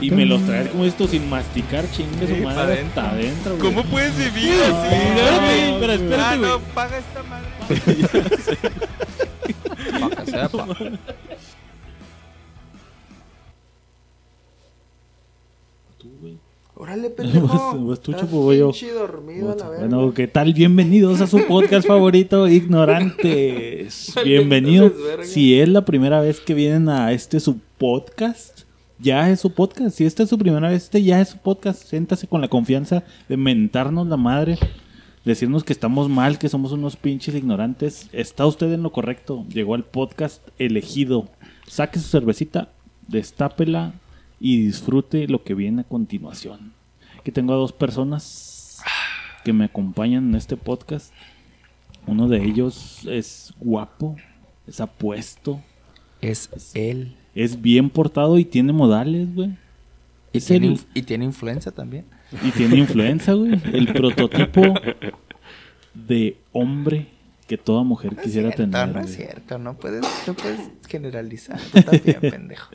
Y me los traes como esto sin masticar, chingue su madre adentro. hasta adentro, güey. ¿Cómo puedes vivir No, así? espérate, pero Ah, espérate, no, güey. paga esta madre. Pa' que Órale, Vas- pendejo. vas tú, Estás Chapo, voy yo. pinche dormido a la verga. Bueno, ¿qué tal? Bienvenidos a su podcast favorito, Ignorantes. Bienvenido. Vales verga. Si es la primera vez que vienen a este su podcast, ya es su podcast. Si esta es su primera vez, este ya es su podcast. Siéntase con la confianza de mentarnos la madre, decirnos que estamos mal, que somos unos pinches ignorantes. Está usted en lo correcto. Llegó al podcast elegido. Saque su cervecita, destápela y disfrute lo que viene a continuación. Aquí tengo a dos personas que me acompañan en este podcast. Uno de ellos es guapo, es apuesto, Es él. es bien portado y tiene modales, güey. Y tiene, y tiene influencia también. Y tiene influencia, güey. El prototipo de hombre que toda mujer No quisiera cierto, tener. no es cierto. No puedes, no puedes generalizar. Tú también, pendejo.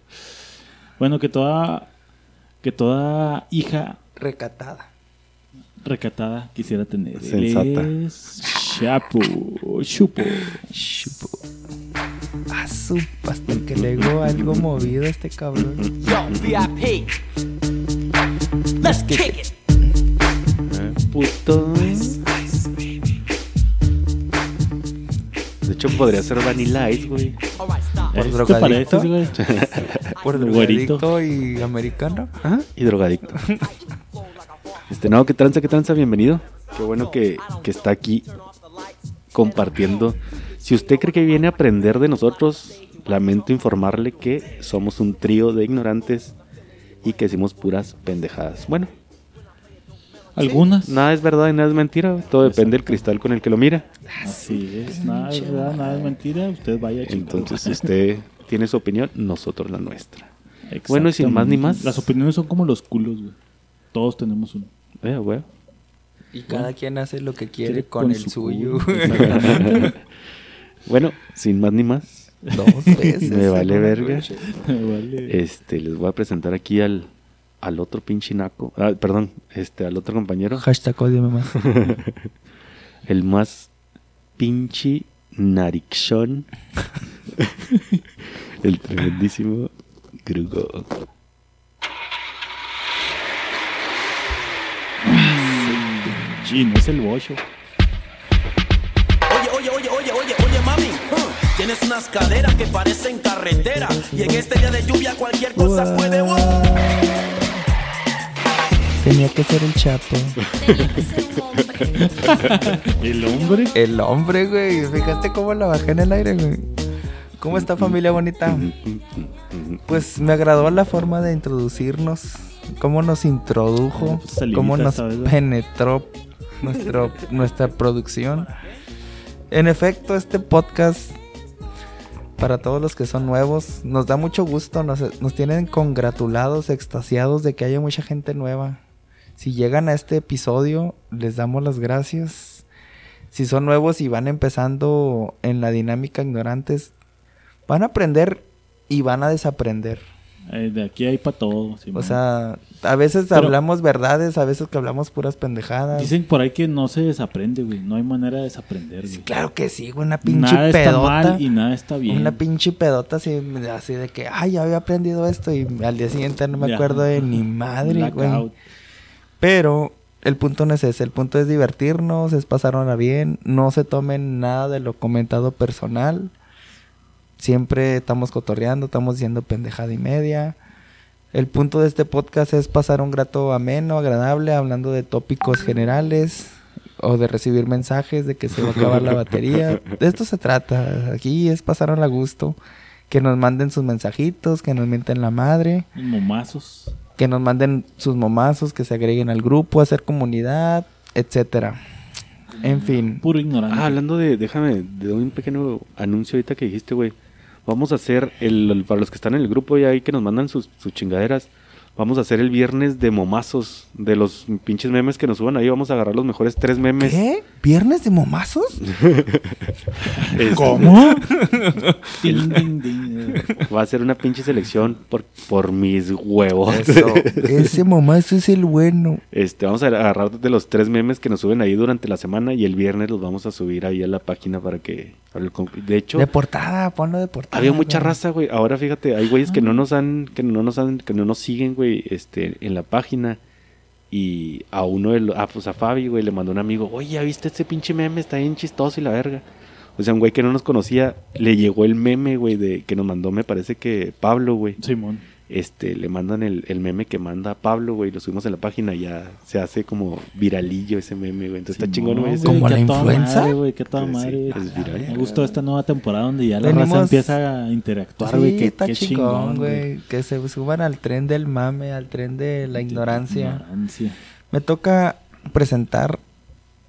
Bueno, que toda que toda hija Recatada. recatada quisiera tener. Él Sensata. es Chapo, Chupo. Chupo. A su pastel que le dio algo movido a este cabrón. Yo, VIP. Let's kick it. Puto. De hecho, podría ser Vanilla Ice, güey. Por ¿Te drogadicto. Por drogadicto y americano. Ajá, y drogadicto. Este, no, ¿qué tranza, qué tranza? Bienvenido. Qué bueno que, que está aquí compartiendo. Si usted cree que viene a aprender de nosotros, lamento informarle que somos un trío de ignorantes y que decimos puras pendejadas. Bueno, Algunas. nada es verdad y nada es mentira. Todo depende del cristal con el que lo mira. Así es, nada es verdad, nada es mentira. Usted vaya a chingar. Entonces, si usted tiene su opinión, nosotros la nuestra. bueno, y sin más ni más. Las opiniones son como los culos, güey. Todos tenemos uno. Eh, güey. Y cada quien hace lo que quiere Quiere con, con el su suyo. Bueno, sin más ni más. Dos veces. Me vale verga. Ruche. Vale. Este, les voy a presentar aquí al, al otro pinche naco. Ah, perdón, este, al otro compañero. Hashtag ódiame más. El más pinche narixón. el tremendísimo Grugo. Sí, no es el bocho. Oye, oye, oye, oye, oye, oye, mami. huh, Tienes unas caderas que parecen carretera. Y en este día de lluvia cualquier cosa puede. ¡wow! Tenía que ser el chapo. El hombre. El hombre, güey. Fíjate cómo la bajé en el aire, güey. ¿Cómo está familia bonita? Pues me agradó la forma de introducirnos, cómo nos introdujo, Pues, cómo nos penetró nuestro, nuestra producción. En efecto, este podcast, para todos los que son nuevos, nos da mucho gusto, nos, nos tienen congratulados, extasiados de que haya mucha gente nueva. Si llegan a este episodio, les damos las gracias. Si son nuevos y van empezando en la dinámica ignorantes, van a aprender y van a desaprender. Eh, de aquí hay para todo. O sea, a veces Pero- hablamos verdades, a veces que hablamos puras pendejadas. Dicen por ahí que no se desaprende, güey. No hay manera de desaprender, güey. Claro que sí, güey, una pinche Nada está pedota. mal y nada está bien. Una pinche pedota así, así de que, ay, ya había aprendido esto y al día siguiente no me Ya. acuerdo de ni madre, güey. Pero el punto no es ese, el punto es divertirnos, es pasarla bien, no se tomen nada de lo comentado personal. Siempre estamos cotorreando, estamos diciendo pendejada y media. El punto de este podcast es pasar un grato ameno, agradable, hablando de tópicos generales o de recibir mensajes de que se va a acabar la batería. De esto se trata. Aquí es pasar a gusto. Que nos manden sus mensajitos, que nos mienten la madre momazos. Que nos manden sus momazos, que se agreguen al grupo, hacer comunidad, etcétera. En fin, Puro ignorante. Ah, hablando de, déjame, de un pequeño anuncio ahorita que dijiste, güey. Vamos a hacer, el, el- para los que están en el grupo y ahí que nos mandan sus, sus chingaderas, Vamos a hacer el viernes de momazos. De los pinches memes que nos suban ahí. Vamos a agarrar los mejores tres memes. ¿Qué? ¿Viernes de momazos? Este, ¿Cómo? Va a ser una pinche selección por, por mis huevos. Eso. Ese momazo es el bueno. Este, vamos a agarrar de los tres memes que nos suben ahí durante la semana y el viernes los vamos a subir ahí a la página para que... De hecho, De portada, ponlo de portada. había mucha güey. raza, güey. Ahora fíjate, hay güeyes que no nos han, que no nos han, que no nos siguen, güey, este, en la página. Y a uno de los, ah, pues a Fabi, güey, le mandó un amigo, oye, ¿ya viste este pinche meme? Está bien chistoso y la verga. O sea, un güey que no nos conocía, le llegó el meme, güey, de que nos mandó, me parece que Pablo, güey. Simón. Este, le mandan el, el meme que manda Pablo, güey, lo subimos en la página y ya se hace como viralillo ese meme, güey. Entonces está chingón, güey. ¿Como la influenza? madre, güey, qué toda Sí, madre, es güey. viral. Me gustó esta nueva temporada donde ya la Venimos- raza empieza a interactuar, Sí, güey. qué, está qué chingón, güey. Que se suban al tren del mame, al tren de la ignorancia. Ignorancia. Me toca presentar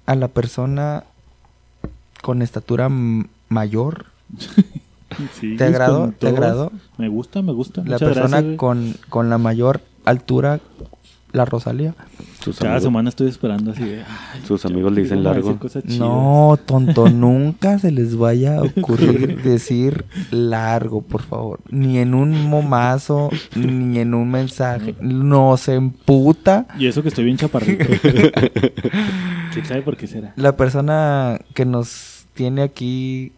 a la persona con estatura mayor. Sí, ¿Te agradó? ¿Te agradó? Me gusta, me gusta. La Muchas persona gracias, con, con la mayor altura, la Rosalía. Sus Cada amigos, semana estoy esperando así de... ay, sus amigos le dicen largo. No, tonto, nunca se les vaya a ocurrir decir largo, por favor. Ni en un momazo, ni en un mensaje. No se emputa. Y eso que estoy bien chaparrito. ¿Quién sabe por qué será? La persona que nos tiene aquí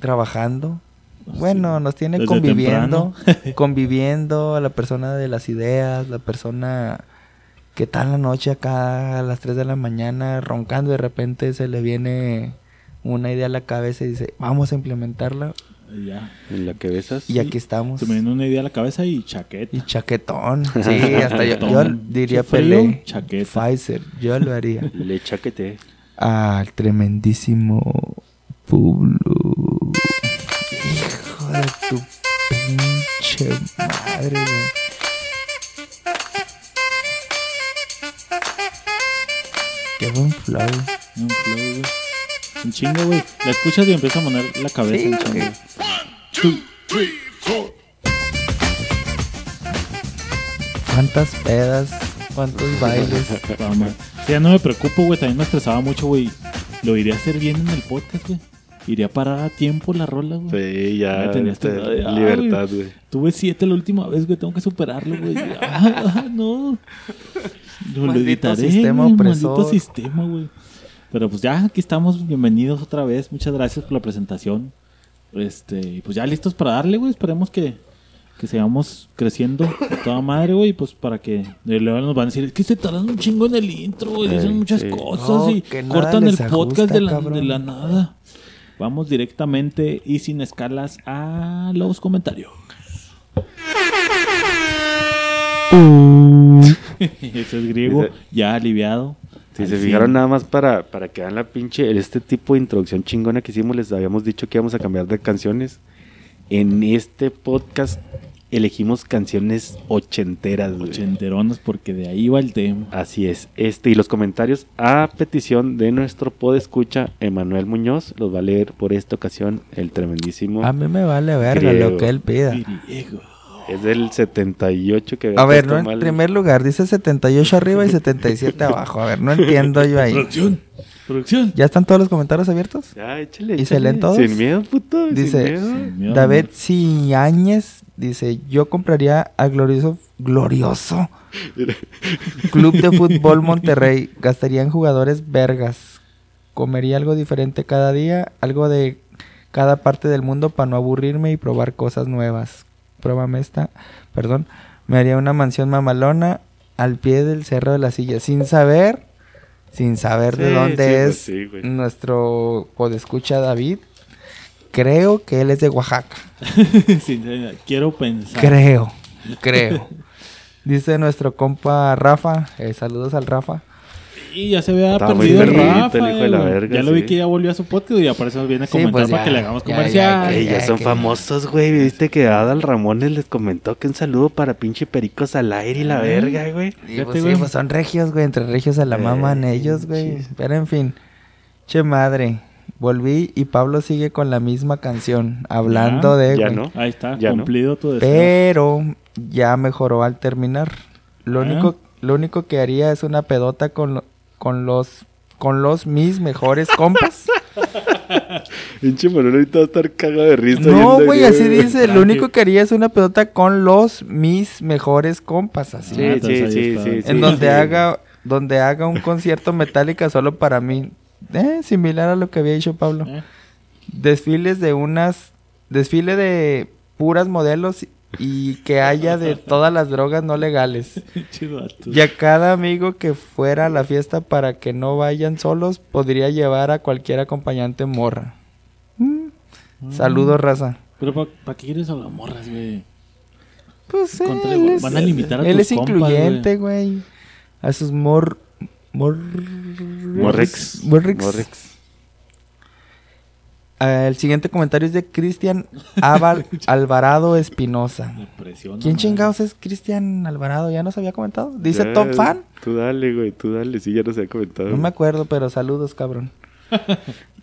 trabajando. Bueno, nos tiene Desde conviviendo, conviviendo, la persona de las ideas, la persona que está en la noche acá a las 3 de la mañana roncando y de repente se le viene una idea a la cabeza y dice, vamos a implementarla Y Ya. En la que besas. y aquí estamos. Se me viene una idea a la cabeza y chaqueta. Y chaquetón. Sí, hasta yo, diría Pelé. chaqueta. Pfizer, yo lo haría. Le chaquete. al tremendísimo Pablo. Tu pinche madre, güey. Qué buen flow. Un flow, güey. Un chingo, güey. La escuchas y empieza a mover la cabeza Sí, en chingo. ¿Cuántas pedas? ¿Cuántos bailes? Ya no me preocupo, güey. También me estresaba mucho, güey. Lo iría a hacer bien en el podcast, güey. Iría a parar a tiempo la rola, güey. Sí, ya. Ya tenías este, tu- ay, libertad, güey. Tuve siete la última vez, güey. Tengo que superarlo, güey. Ah, no. Lo, lo Maldito editaré, sistema opresor. Maldito sistema, güey. Pero pues ya, aquí estamos. Bienvenidos otra vez. Muchas gracias por la presentación. Este, y pues ya listos para darle, güey. Esperemos que, que sigamos creciendo a toda madre, güey. Pues para que de luego nos van a decir, es que se tardan un chingo en el intro, güey. Dicen muchas sí. cosas No, y cortan el podcast de la, de la nada. Vamos directamente y sin escalas a los comentarios. Eso es griego, ya aliviado. Si se fijaron nada más para, para que vean la pinche, este tipo de introducción chingona que hicimos, les habíamos dicho que íbamos a cambiar de canciones. En este podcast elegimos canciones ochenteras, güey. Ochenteronas, porque de ahí va el tema. Así es. Este, y los comentarios a petición de nuestro podescucha, Emanuel Muñoz, los va a leer por esta ocasión el tremendísimo. A mí me vale verga Griego. lo que él pida. Griego. Es del 78 que A ver, no en mal. primer lugar, dice 78 arriba y 77 abajo. A ver, no entiendo yo ahí. Producción, producción. ¿Ya están todos los comentarios abiertos? Ya, échale, ¿Y se leen todos? Sin miedo, puto. sin Dice- miedo. Sin miedo, David. Ciáñez dice, yo compraría a Glorioso, Glorioso Club de Fútbol Monterrey. Gastaría en jugadores vergas. Comería algo diferente cada día, algo de cada parte del mundo para no aburrirme y probar cosas nuevas. Pruébame esta, perdón. Me haría una mansión mamalona al pie del Cerro de la Silla, sin saber, sin saber de Sí, dónde sí, pues es sí, güey. nuestro podescucha David. Creo que él es de Oaxaca. Sí, sí, quiero pensar. Creo, creo. Dice nuestro compa Rafa, eh, saludos al Rafa. Y ya se había muy perdido el Rafa. el hijo de la verga, ya lo vi sí. que ya volvió a su podcast y por eso viene a Sí, comentar pues para que le hagamos ya, comercial. ya, ya ya son que- famosos, güey. Viste que Adal Ramones les comentó que un saludo para pinche Pericos al aire y la Ay. verga, güey. Y pues, sí, pues son regios, güey. Entre regios se la Eh, maman ellos, güey. Pero en fin. Che madre. Volví y Pablo sigue con la misma canción, hablando de... ya no. Ahí está, Ya no. cumplido tu deseo. Pero ya mejoró al terminar. Lo Ah. único, lo único que haría es una pedota con, lo- con los con los mis mejores compas. Pinche Manuel ahorita va a estar cagado de risa. no, güey, así dice. Lo único que haría es una pedota con los mis mejores compas, así. Sí, Ah, sí, sí, sí, en sí, donde sí. haga donde haga un concierto metálica solo para mí. Eh, similar a lo que había dicho Pablo. ¿Eh? Desfiles de unas desfile de puras modelos y que haya de todas las drogas no legales. Y a cada amigo que fuera a la fiesta para que no vayan solos, podría llevar a cualquier acompañante morra. Mm. Saludos, raza. Pero ¿para qué quieres a las morras, güey? Pues él es, van a limitar a él tus es compas, incluyente, güey. A sus mor... mor... Morrex. Morrex. Morrex. Ah, el siguiente comentario es de Cristian Alvarado Espinosa. ¿Quién chingados es Cristian Alvarado? ¿Ya nos había comentado? Dice Ya, top fan. Tú dale, güey, tú dale. Sí, ya nos había comentado. No me acuerdo, pero saludos, cabrón.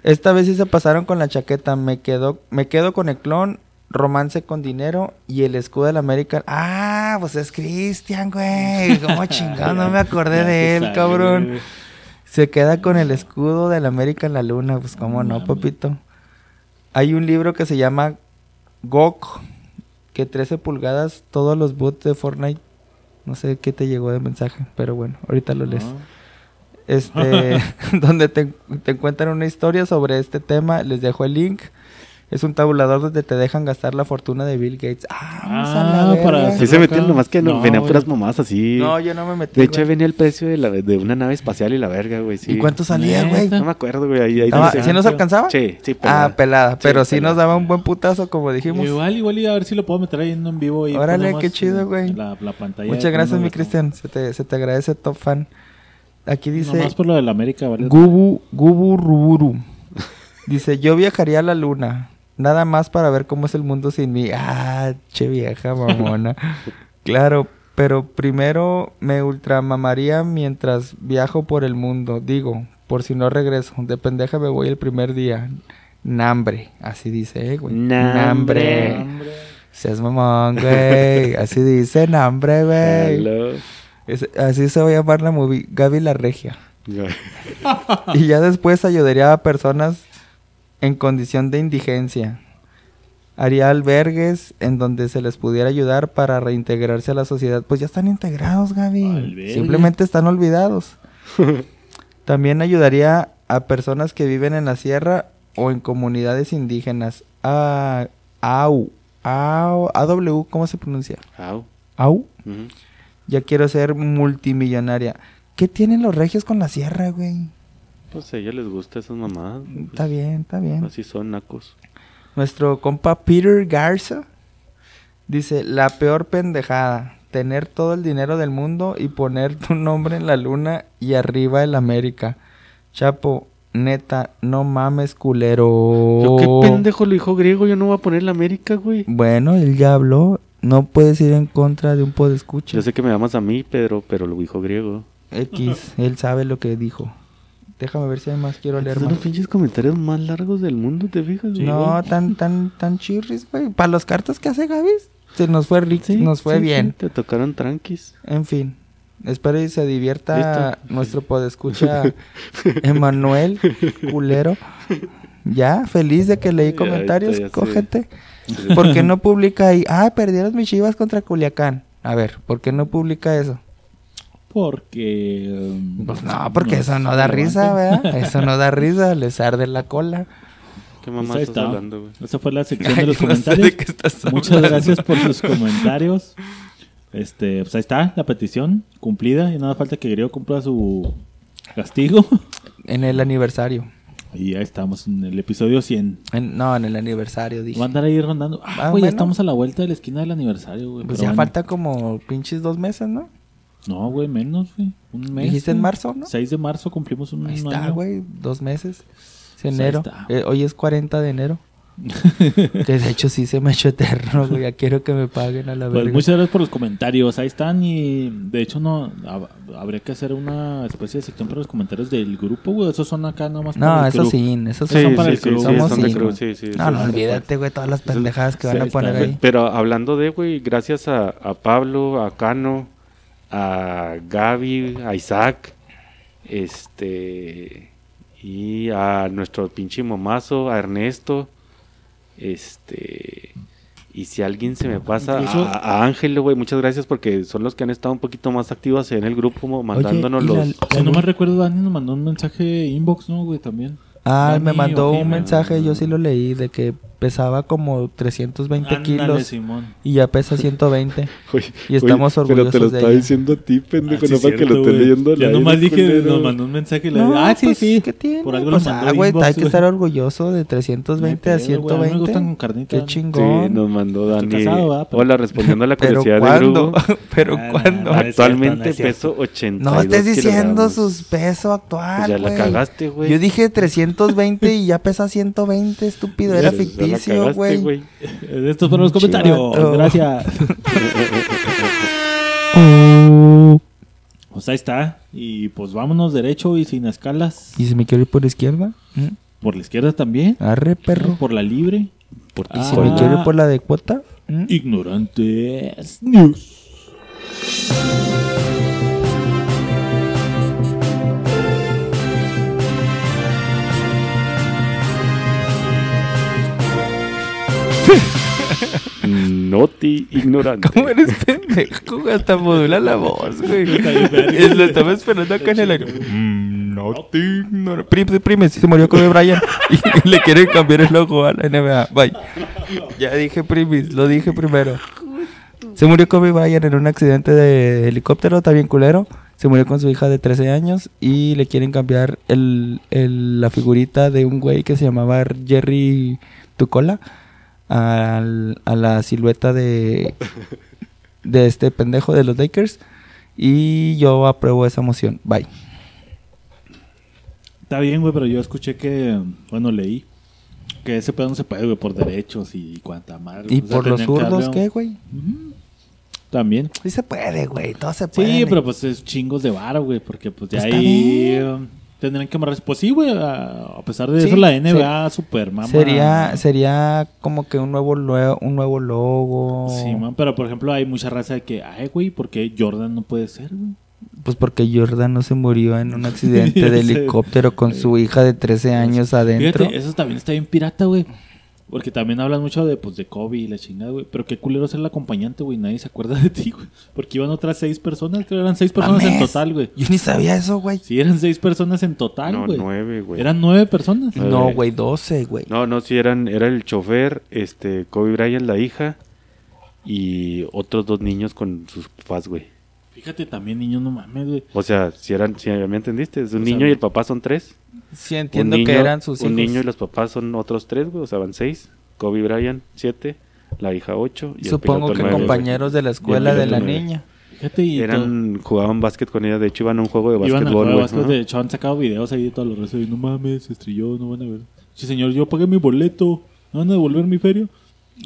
Esta vez sí se pasaron con la chaqueta. Me quedo, me quedo con el clon, romance con dinero y el escudo del América. Ah, pues es Cristian, güey. ¿Cómo chingado? No me acordé de él, cabrón. Se queda con el escudo del América en la luna. Pues cómo no, papito. Hay un libro que se llama Gok, que 13 pulgadas, todos los bots de Fortnite. No sé qué te llegó de mensaje, pero bueno, ahorita lo lees. Este, donde te, te encuentran una historia sobre este tema. Les dejo el link. Es un tabulador donde te dejan gastar la fortuna de Bill Gates. Ah, vamos a la Ah, para. Sí se metieron nomás que no, No, venían puras mamás así. No, yo no me metí. de hecho, güey. venía el precio de, la, de una nave espacial y la verga, güey. Sí. ¿Y cuánto salía, güey? No me acuerdo, güey. Ahí, ahí dice- ¿Sí nos alcanzaba? Sí, sí, Ah, pelada. pelada. Pero sí, pelada. nos daba un buen putazo, como dijimos. Igual, igual, y a ver si lo puedo meter ahí en vivo. Y Órale, qué chido, güey. La, la pantalla. Muchas gracias, mi. Cristian. Se te, se te agradece, top fan. Aquí dice Nomás por lo de la América, ¿vale? Gubu, Gubu Ruburu. Dice, yo viajaría a la luna. Nada más para ver cómo es el mundo sin mí. Ah, che vieja mamona. claro, pero primero me ultramamaría mientras viajo por el mundo. Digo, por si no regreso. De pendeja me voy el primer día. Nambre. Así dice, eh, güey. Nambre. Nambre. Seas mamón, güey. Así dice, nambre, güey. Hello. Es- así se va a llamar la movie. Gaby la Regia. Y ya después ayudaría a personas en condición de indigencia. Haría albergues en donde se les pudiera ayudar para reintegrarse a la sociedad. Pues ya están integrados, Gaby. Albergue. Simplemente están olvidados. También ayudaría a personas que viven en la sierra o en comunidades indígenas. A, AU. AU. AW, ¿cómo se pronuncia? Au. AU. Ya quiero ser multimillonaria. ¿Qué tienen los regios con la sierra, güey? Pues a ellos les gusta esas mamadas. Está bien, está bien. Así son nacos. Nuestro compa Peter Garza dice, la peor pendejada, tener todo el dinero del mundo y poner tu nombre en la luna y arriba el América. Chapo, neta, no mames, culero. Yo qué pendejo lo dijo griego, yo no voy a poner la América, güey. Bueno, él ya habló, no puedes ir en contra de un podescucha. Yo sé que me llamas a mí, Pedro, pero lo dijo griego. X, él sabe lo que dijo. Déjame ver si hay más, quiero leer Son más. los pinches comentarios más largos del mundo, ¿te fijas? güey? No, tan, tan, tan chirris, güey. Para los cartas que hace Gaby, se nos fue rico, Sí, nos fue sí, bien. sí, te tocaron tranquis. En fin. Espero y se divierta Listo. nuestro podescucha Emanuel Culero. Ya, feliz de que leí Ya, comentarios, ya cógete. ¿Por qué no publica ahí? Ah, perdieron mis chivas contra Culiacán. A ver, ¿por qué no publica eso? Porque. Pues no, porque eso no da risa, ¿verdad? Eso no da risa, les arde la cola. ¿Qué Pues mamá ahí estás está. hablando, güey? Esa fue la sección Ay, de los no sé de comentarios. qué estás Muchas gracias por sus comentarios. Este, pues ahí está la petición cumplida. Y nada falta que Griego cumpla su castigo. En el aniversario. Y ya estamos en el episodio 100. En- no, en el aniversario, dije. Va a andar ahí rondando. Ah, Ah, güey, ya bueno. estamos a la vuelta de la esquina del aniversario, güey. Pues ya bueno. falta como pinches dos meses, ¿no? No, güey, menos, güey. Un mes. Dijiste en marzo, ¿no? 6 de marzo cumplimos un Ahí está, año. güey, dos meses. Es Pues ahí enero. está. Eh, hoy es 40 de enero. que de hecho sí se me ha hecho eterno, güey. Ya quiero que me paguen a la Pues verga. muchas gracias por los comentarios. Ahí están y de hecho no hab- habría que hacer una especie de sección para los comentarios del grupo, güey. Esos son acá nomás No, para el eso sí, eso sí. Sí, son para para el crew, Somos son de sí, sí, sí, No, sí, no, sí. olvídate, güey, todas las pendejadas que van Sí, a poner está. ahí. Pero hablando de, güey, gracias a, a Pablo, a Cano, a Gaby, a Isaac, este, y a nuestro pinche momazo, a Ernesto, este, y si alguien se me pasa, a, a Ángel, güey, muchas gracias porque son los que han estado un poquito más activos en el grupo, mandándonos la- los... Si no me recuerdo, Dani nos mandó un mensaje inbox, ¿no, güey? También. Ah, Dani me mandó un mensaje, yo sí lo leí, de que pesaba como 320 Ándale, kilos Simón. y ya pesa 120. Güey, Y estamos güey, Pero te lo orgullosos de estaba diciendo a ti, pendejo, Ah, sí, no para que lo esté leyendo aire, nomás dije, nos mandó un mensaje y le No, dije, ah, sí, pues, sí. ¿qué tiene? Por algo Pues, nos mandó ah, güey, hay que estar orgulloso de 320 No a hay pedo, güey, a mí me 120. gustan con carnita, Qué ¿no? Sí, chingón. nos mandó Dani. casado. Pero- Hola, respondiendo a la curiosidad de. Brugo. Pero Ah, cierto, Actualmente peso 80. No estés diciendo sus pesos actual, Pues ya la güey. cagaste, güey. Yo dije 320 y ya pesa 120, estúpido. Era ficticio, güey. Estos fueron los comentarios. Chivato. Gracias. Pues ahí está. Y pues vámonos derecho y sin escalas. ¿Y si me quiero ir por la izquierda? ¿Mm? Por la izquierda también. Arre, perro. Por la libre. Por ti ¿Y si Ah. me quiero ir por la de cuota? ¿Mm? Ignorantes News. Noti ignorante. ¿Cómo eres pendejo? Hasta modula la voz, güey. Es- Lo estaba esperando acá en el aire. Mm, no te ignoro. Prime, prime, sí se murió Kobe Bryant. Y le quieren cambiar el logo a la NBA. Bye. Ya dije primis, lo dije primero. Se murió Kobe Bryant en un accidente de helicóptero, está bien culero. Se murió con su hija de 13 años y le quieren cambiar el, el- la figurita de un güey que se llamaba Jerry Tucola al- a la silueta de, de este pendejo de los Lakers. Y yo apruebo esa moción. Bye. Está bien, güey, pero yo escuché que, bueno, leí que ese pedo no se puede, güey, por derechos y cuanta madre. ¿Y O sea, por los zurdos qué, güey? También. Sí se puede, güey. Todo se puede. Sí, pero pues es chingos de varo, güey, porque pues ya Pues ahí bien. Tendrían que amarrarse. Pues sí, güey, a, a pesar de Sí, eso la NBA super mamá. Sería, sería como que un nuevo, un nuevo logo. Sí, man, pero por ejemplo hay mucha raza de que, ay, güey, ¿por qué Jordan no puede ser, güey? Pues porque Jordan no se murió en un accidente de helicóptero con su hija de 13 años adentro. Fíjate, eso también está bien pirata, güey. Porque también hablan mucho de, pues, de Kobe y la chingada, güey. Pero qué culero ser el acompañante, güey. Nadie se acuerda de ti, güey. Porque iban otras seis personas, creo que eran seis personas en total, güey. Yo ni sabía eso, güey. Sí, eran seis personas en total, No, güey. nueve, güey. Eran nueve personas. No, güey, 12, güey. No, no, sí, eran, era el chofer, este, Kobe Bryant, la hija, y otros dos niños con sus papás, güey. Fíjate también, niños, no mames, güey. O sea, si eran, si me entendiste, es un O sea, niño y el papá son tres. Sí, entiendo niño, que eran sus hijos. Un niño y los papás son otros tres, güey, o sea, van seis. Kobe Bryant, siete. La hija, ocho. Y el Supongo piloto, que nueve, güey. compañeros de la escuela de la niña. Fíjate y Eran, jugaban básquet con ella, de hecho iban a un juego de todo- iban básquetbol, de güey. básquet. Ajá. De hecho, han sacado videos ahí de todos los restos. Y no mames, se estrelló, no van a ver. Sí, señor, yo pagué mi boleto. ¿No van a devolver mi feria?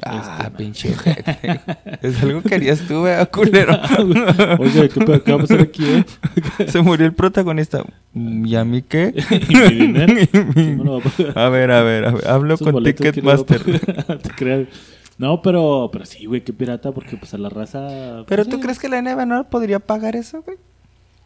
Ah, pinche ojete. Es algo que harías tú, vea, culero. Oye, ¿qué? ¿qué va a pasar aquí, eh? Se murió el protagonista. ¿Y a mí qué? ¿Y mi dinero? ¿Quién me lo va a ver, a ver, a ver. Hablo Esos con boletos, ¿quién los va a Ticketmaster. pagar? Te creas. No, pero, pero sí, güey, qué pirata, porque pues a la raza... Pero pues, tú sí, crees que la NBA no podría pagar eso, güey?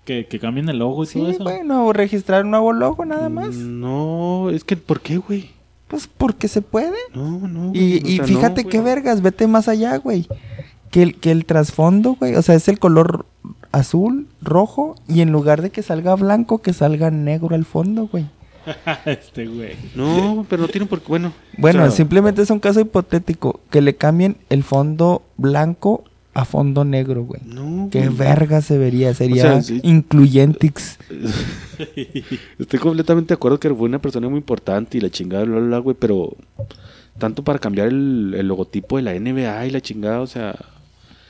Que, que cambien el logo y Sí, todo eso. bueno, o registrar un nuevo logo nada más. Mm, No, es que, ¿por qué, güey? Pues porque se puede. No, no. Y, güey, y sea, fíjate no, qué vergas, vete más allá, güey. Que el, que el trasfondo, güey, o sea, es el color azul, rojo, y en lugar de que salga blanco, que salga negro al fondo, güey. este, güey. No, pero no tienen por qué. Bueno, Bueno, o sea, simplemente es un caso hipotético, que le cambien el fondo blanco a fondo negro, güey. No, Qué güey. verga se vería, sería sea, sí. incluyentix. Estoy completamente de acuerdo que fue una persona muy importante y la chingada, bla, bla, bla, güey, pero tanto para cambiar el, el logotipo de la NBA y la chingada, o sea,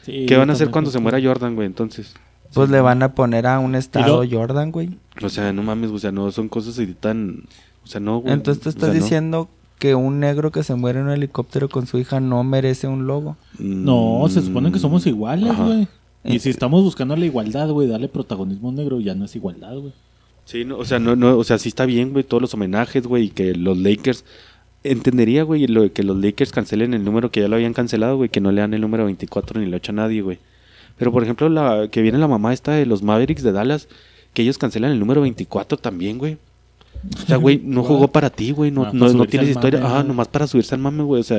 Sí, ¿qué van a hacer cuando se muera Jordan, güey? Entonces, Pues le van a poner a un estado lo- Jordan, güey. o sea, no mames, o sea, no son cosas así tan, o sea, no, güey. Entonces tú o estás sea, no. Que un negro que se muere en un helicóptero con su hija no merece un logo. No, se supone que somos iguales, güey. Y Eh. si estamos buscando la igualdad, güey, darle protagonismo a un negro, ya no es igualdad, güey. Sí, no, o sea, no, no, o sea, sí está bien, güey, todos los homenajes, güey, y que los Lakers entendería, güey, lo de que los Lakers cancelen el número que ya lo habían cancelado, güey, que no le dan el número 24 ni le 8 a nadie, güey. Pero por ejemplo, la que viene la mamá esta de los Mavericks de Dallas, que ellos cancelan el número 24 también, güey. O sea, güey, no jugó para ti, güey, no, Ah, no, tienes historia, mame, ah, güey. nomás para subirse al mame, güey, o sea,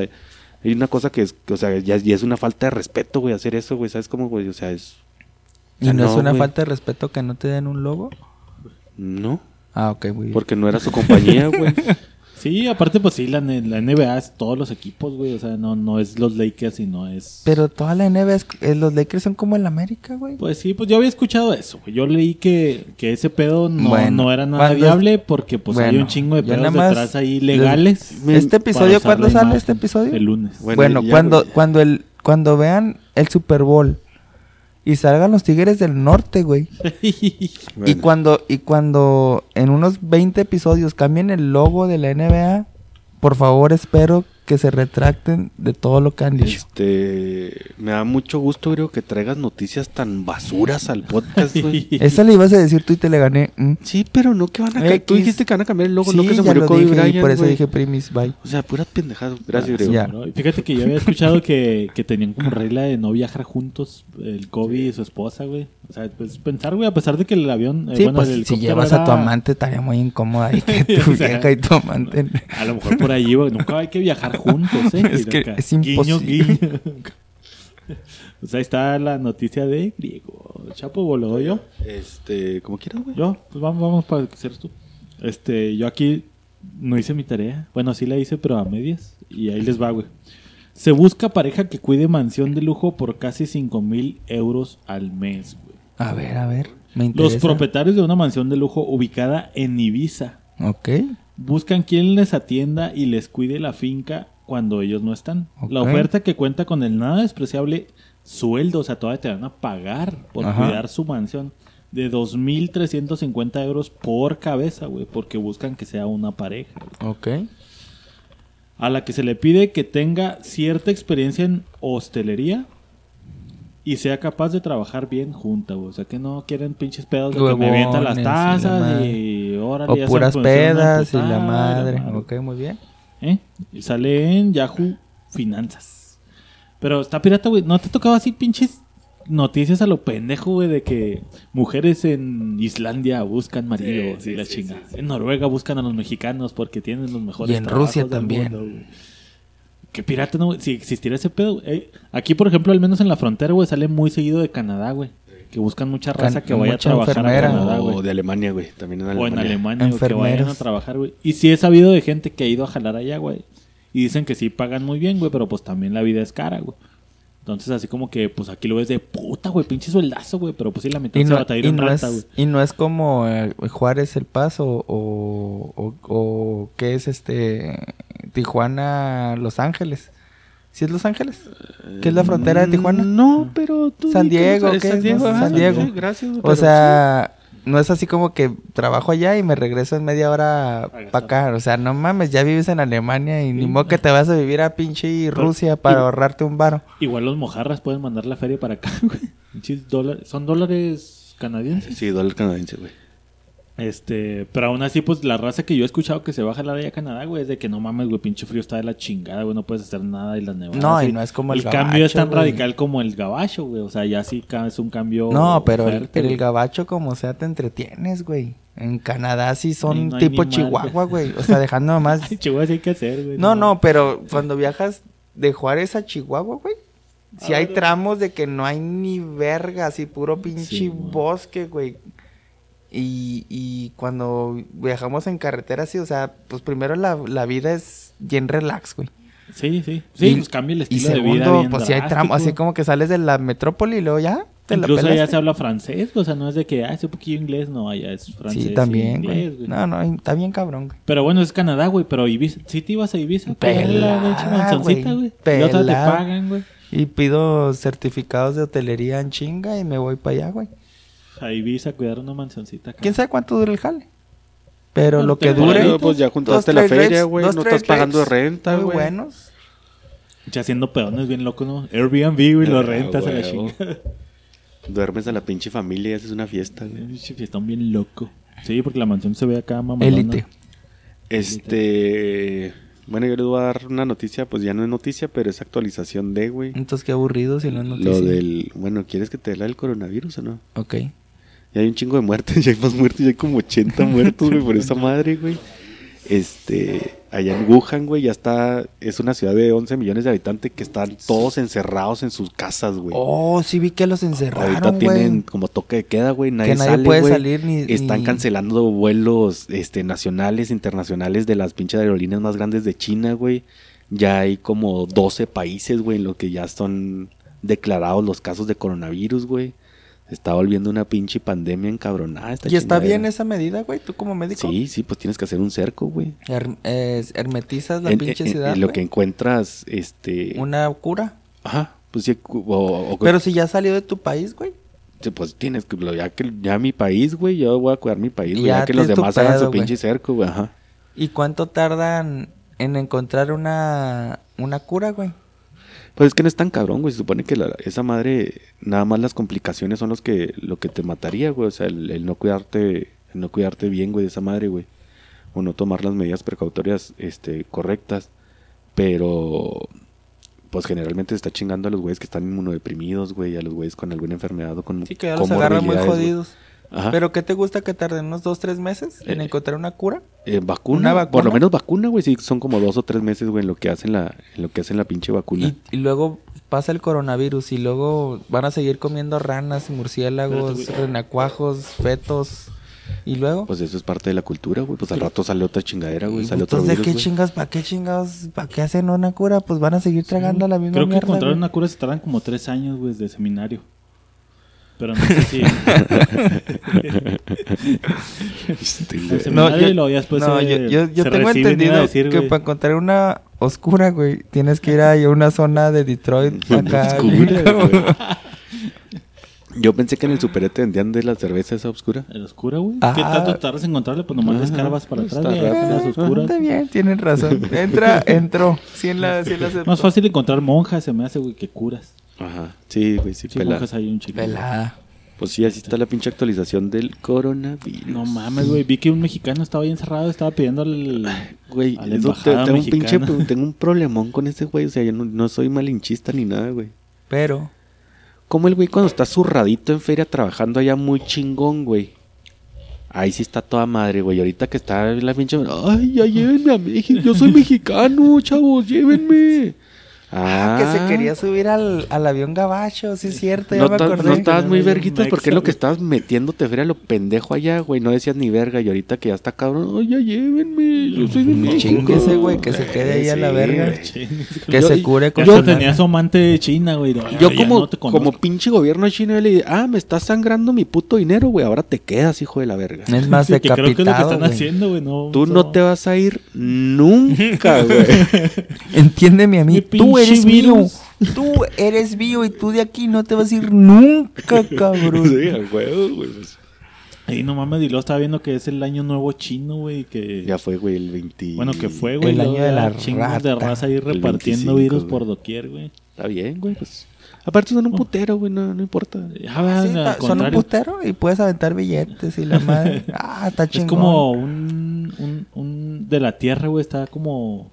hay una cosa que es, que, o sea, ya, ya es una falta de respeto, güey, hacer eso, güey, ¿sabes cómo, güey? O sea, es... o ¿Y no, es una güey. falta de respeto que no te den un logo? No, Ah, ok, bien. porque no era su compañía, güey. Sí, aparte, pues sí, la, la NBA es todos los equipos, güey. O sea, no, no es los Lakers y no es. Pero toda la NBA, es- los Lakers son como el América, güey. Pues sí, pues yo había escuchado eso, güey. Yo leí que, que ese pedo no, Bueno, no era nada cuando viable porque pues hay un chingo de pedos detrás ahí legales. ¿Este episodio cuándo sale imagen. este episodio? El lunes. Bueno, Bueno, ya, cuando, güey. cuando, el, cuando vean el Super Bowl y salgan los Tigres del Norte, güey. Y cuando, y cuando en unos 20 episodios cambien el logo de la NBA, por favor espero que se retracten de todo lo que han dicho. Este, me da mucho gusto, creo, que traigas noticias tan basuras al podcast, güey. Eso le ibas a decir tú y te le gané. ¿mm? Sí, pero no que van a... ca- X. Tú dijiste que van a cambiar el logo, no Sí, que se murió Kobe dije y Bryant, por eso dije primis, bye. O sea, puras pendejadas. Gracias, Grego. No, y Fíjate que yo había escuchado que, que tenían como regla de no viajar juntos, el Kobe y su esposa, güey. O sea, pues pensar, güey, a pesar de que el avión. eh, Sí, bueno, pues el si llevas a tu amante estaría muy incómoda ahí que tu O sea, vieja y tu amante. A lo mejor por ahí, güey. Nunca hay que viajar juntos, ¿eh? Es que es guiño, imposible. guiño. pues ahí está la noticia de Griego. Chapo, ¿o lo doy yo? Este, como quieras, güey. Yo, pues vamos, vamos para que seas tú. Este, yo aquí no hice mi tarea. Bueno, sí la hice, pero a medias. Y ahí les va, güey. Se busca pareja que cuide mansión de lujo por casi 5 mil euros al mes, güey. A ver, a ver. Me Los interesa. propietarios de una mansión de lujo ubicada en Ibiza Ok. Buscan quien les atienda y les cuide la finca cuando ellos no están. La oferta que cuenta con el nada despreciable sueldo, o sea, todavía te van a pagar por Ajá. cuidar su mansión de 2.350 euros por cabeza, güey, porque buscan que sea una pareja. Ok. A la que se le pide que tenga cierta experiencia en hostelería y sea capaz de trabajar bien junta, güey. O sea, que no quieren pinches pedos de que me avientan las la tazas y órale, O ya se puras pedas y la madre. madre. Ok, muy bien. ¿Eh? Y sale en Yahoo Finanzas. Pero está pirata, güey. ¿No te tocaba así pinches noticias a lo pendejo, güey? De que mujeres en Islandia buscan marido Sí, y la sí, chinga. sí, sí. En Noruega buscan a los mexicanos porque tienen los mejores Y en Rusia también. mundo. Qué pirata, ¿no? Si existiera ese pedo. Eh, aquí, por ejemplo, al menos en la frontera, güey, sale muy seguido de Canadá, güey. Que buscan mucha raza Can- que vaya a trabajar enfermera. a Canadá, güey. o de Alemania, güey. También en O Alemania. en Alemania, güey, que vayan a trabajar, güey. Y sí he sabido de gente que ha ido a jalar allá, güey. Y dicen que sí pagan muy bien, güey, pero pues también la vida es cara, güey. Entonces, así como que, pues aquí lo ves de puta, güey, pinche sueldazo, güey. Pero pues sí, la mitad Y se no, va a y en no renta, güey. y no es como eh, Juárez El Paso o, o, o qué es este Tijuana Los Ángeles. ¿Sí es Los Ángeles? ¿Qué es la frontera de Tijuana? No, pero tú. San Diego, ¿qué? San Diego, No, San Diego. gracias. O sea, no es así como que trabajo allá y me regreso en media hora para acá. O sea, no mames, ya vives en Alemania y ni modo que te vas a vivir a pinche Rusia para y- ahorrarte un varo. Igual los mojarras pueden mandar la feria para acá, güey. Dólares. Son dólares canadienses. Sí, dólar canadiense, güey. Este, pero aún así, pues la raza que yo he escuchado que se va a jalar allá a Canadá, güey, es de que no mames, güey, pinche frío está de la chingada, güey, no puedes hacer nada y las nevadas. No, y no es como el cambio es tan güey. radical como el gabacho, güey. O sea, ya sí es un cambio. No, pero el, fuerte, el gabacho como sea te entretienes, güey. En Canadá sí son no tipo. Chihuahua, güey. O sea, dejando nomás... Ay, Chihuahua sí hay que hacer, güey. No, no, pero cuando viajas de Juárez a Chihuahua, güey. Si hay tramos de que no hay ni verga, así puro pinche Sí, bosque, güey. Y, y cuando viajamos en carretera, sí, o sea, pues primero la, la vida es bien relax, güey. Sí, sí. Sí, Y- pues cambia el Y estilo de segundo, vida. bien pues si hay tramos, así como que sales de la metrópoli y luego ya te la Incluso ya se habla francés, o sea, no es de que, ah, ese poquillo inglés, no, allá es francés. Sí, y también, inglés, güey. No, no, está bien cabrón, güey. Pero bueno, es Canadá, güey, pero Ibiza, sí te ibas a Ibiza. Pelada, güey. güey. Y otra te Pelada. pagan, güey. Y pido certificados de hotelería en chinga y me voy para allá, güey. A Ibiza, cuidar una mansioncita. acá. ¿Quién sabe cuánto dura el jale? Pero lo que dure. Bueno, pues ya juntaste la feria, güey. No estás pagando rates renta, Muy güey. buenos. Ya haciendo pedones bien locos, ¿no? Airbnb, güey, lo Ah, rentas a la chingada. Duermes a la pinche familia y haces una fiesta, güey. Pinche fiestón bien loco. Sí, porque la mansión se ve acá, mamá. Élite. Este. Bueno, yo les voy a dar una noticia, pues ya no es noticia, pero es actualización de, güey. Entonces, qué aburrido si no es noticia. Lo del. Bueno, ¿quieres que te dé la del coronavirus o no? Ok. Ya hay un chingo de muertes, ya hay más muertes, ya hay como 80 muertos, güey, por esa madre, güey. Este, allá en Wuhan, güey, ya está, es una ciudad de 11 millones de habitantes que están todos encerrados en sus casas, güey. Oh, sí vi que los Ahorita encerraron, tienen güey. como toque de queda, güey, nadie, Que nadie sale, puede güey. salir ni- Están ni- cancelando vuelos este, nacionales, internacionales de las pinches aerolíneas más grandes de China, güey. Ya hay como 12 países, güey, en los que ya son declarados los casos de coronavirus, güey. Está volviendo una pinche pandemia encabronada. esta ¿Y está chingadera. bien esa medida, güey? ¿Tú como médico? Sí, sí, pues tienes que hacer un cerco, güey. Her- es- hermetizas la En- pinche en- ciudad, en lo que encuentras, este... Una cura. Ajá, pues sí, cu- o- o- Pero si ya salió de tu país, güey. Sí, pues tienes que, ya que ya mi país, güey, yo voy a cuidar mi país, güey, Ya ya, que los demás hagan su güey. pinche cerco, güey, ajá. ¿Y cuánto tardan en encontrar una, una cura, güey? Pues es que no es tan cabrón, güey, se supone que la- esa madre, nada más las complicaciones son los que, lo que te mataría, güey, o sea, el, el no cuidarte, el no cuidarte bien, güey, de esa madre, güey, o no tomar las medidas precautorias, este, correctas, pero, pues generalmente se está chingando a los güeyes que están inmunodeprimidos, güey, a los güeyes con alguna enfermedad o con Sí, que ya los agarran muy güey. Ajá. ¿Pero qué te gusta que tarden unos dos, tres meses en Eh, encontrar una cura? Eh, vacuna, ¿Una vacuna? por lo menos vacuna, güey, sí, son como dos o tres meses, güey, en lo que hacen la, en lo que hacen la pinche vacuna. Y, y luego pasa el coronavirus y luego van a seguir comiendo ranas, murciélagos, renacuajos, fetos. ¿Y luego? Pues eso es parte de la cultura, güey. Pues al rato sale otra chingadera, güey. Sale otro Entonces, ¿de virus, qué chingas? ¿Para qué chingados? ¿Para qué hacen una cura? Pues van a seguir tragando la misma Creo que mierda, encontrar güey. una cura se tardan como tres años, güey, de seminario. Pero no sé si... Este, y luego ya después no, se- yo, yo, yo se tengo entendido decir, que güey. para encontrar una oscura, güey, tienes que ir a una zona de Detroit acá. Yo pensé que en el superete vendían de la cerveza esa oscura. ¿El oscura, güey? Ah. ¿Qué tanto tardas en encontrarle? Pues nomás escarbas para atrás, rápido. las oscuras. Está bien, tienen razón. Entra, entró. Sí, en la, sí en la aceptó. Más fácil encontrar monjas, se me hace, güey, que curas. Ajá. Sí, güey, sí, Sí, pela. monjas hay un chico. Pelada. Pues sí, así está la pinche actualización del coronavirus. No mames, güey. Vi que un mexicano estaba ahí encerrado, estaba pidiendo al... Güey, tengo un pinche, tengo un problemón con ese güey. O sea, yo no, no soy malinchista ni nada, güey. Pero, Como el güey cuando está zurradito en feria trabajando allá muy chingón, güey. Ahí sí está toda madre, güey. Ahorita que está la pinche... Ay, ya llévenme a México. Yo soy mexicano, chavos, llévenme. Ah, que se quería subir al, al avión gabacho, sí es cierto, ya No, me ta- acordé. no estabas muy verguitas porque es lo que estabas metiéndote feria a lo pendejo allá, güey. No decías ni verga. Y ahorita que ya está cabrón, ay, ya llévenme. Yo soy de México. Chinguese, güey, que se quede ahí a la Sí, verga. Que Yo- se cure con Yo tenía su amante china, güey. no, Yo ya como, no como pinche gobierno chino yo le dije, ah, me estás sangrando mi puto dinero, güey. Ahora te quedas, hijo de la verga. Es más Que creo que es lo que decapitado, están haciendo, güey. No, Tú no te vas a ir nunca, güey. Entiéndeme a mí, Mi tú eres mío. Tú eres mío y tú de aquí no te vas a ir nunca, cabrón. sí, a huevo, güey. pues. Y no mames, y luego estaba viendo que es el año nuevo chino, güey. Que... Ya fue, güey, el 20. Bueno, que fue, güey. El año de la chingos de rata. raza ahí repartiendo 25, virus güey. por doquier, güey. Está bien, güey, pues. Aparte son un putero, güey, no, no importa. Ah, sí, al ta- son un putero y puedes aventar billetes y la madre. Ah, está chingón. Es como un, un, un de la tierra, güey. Está como...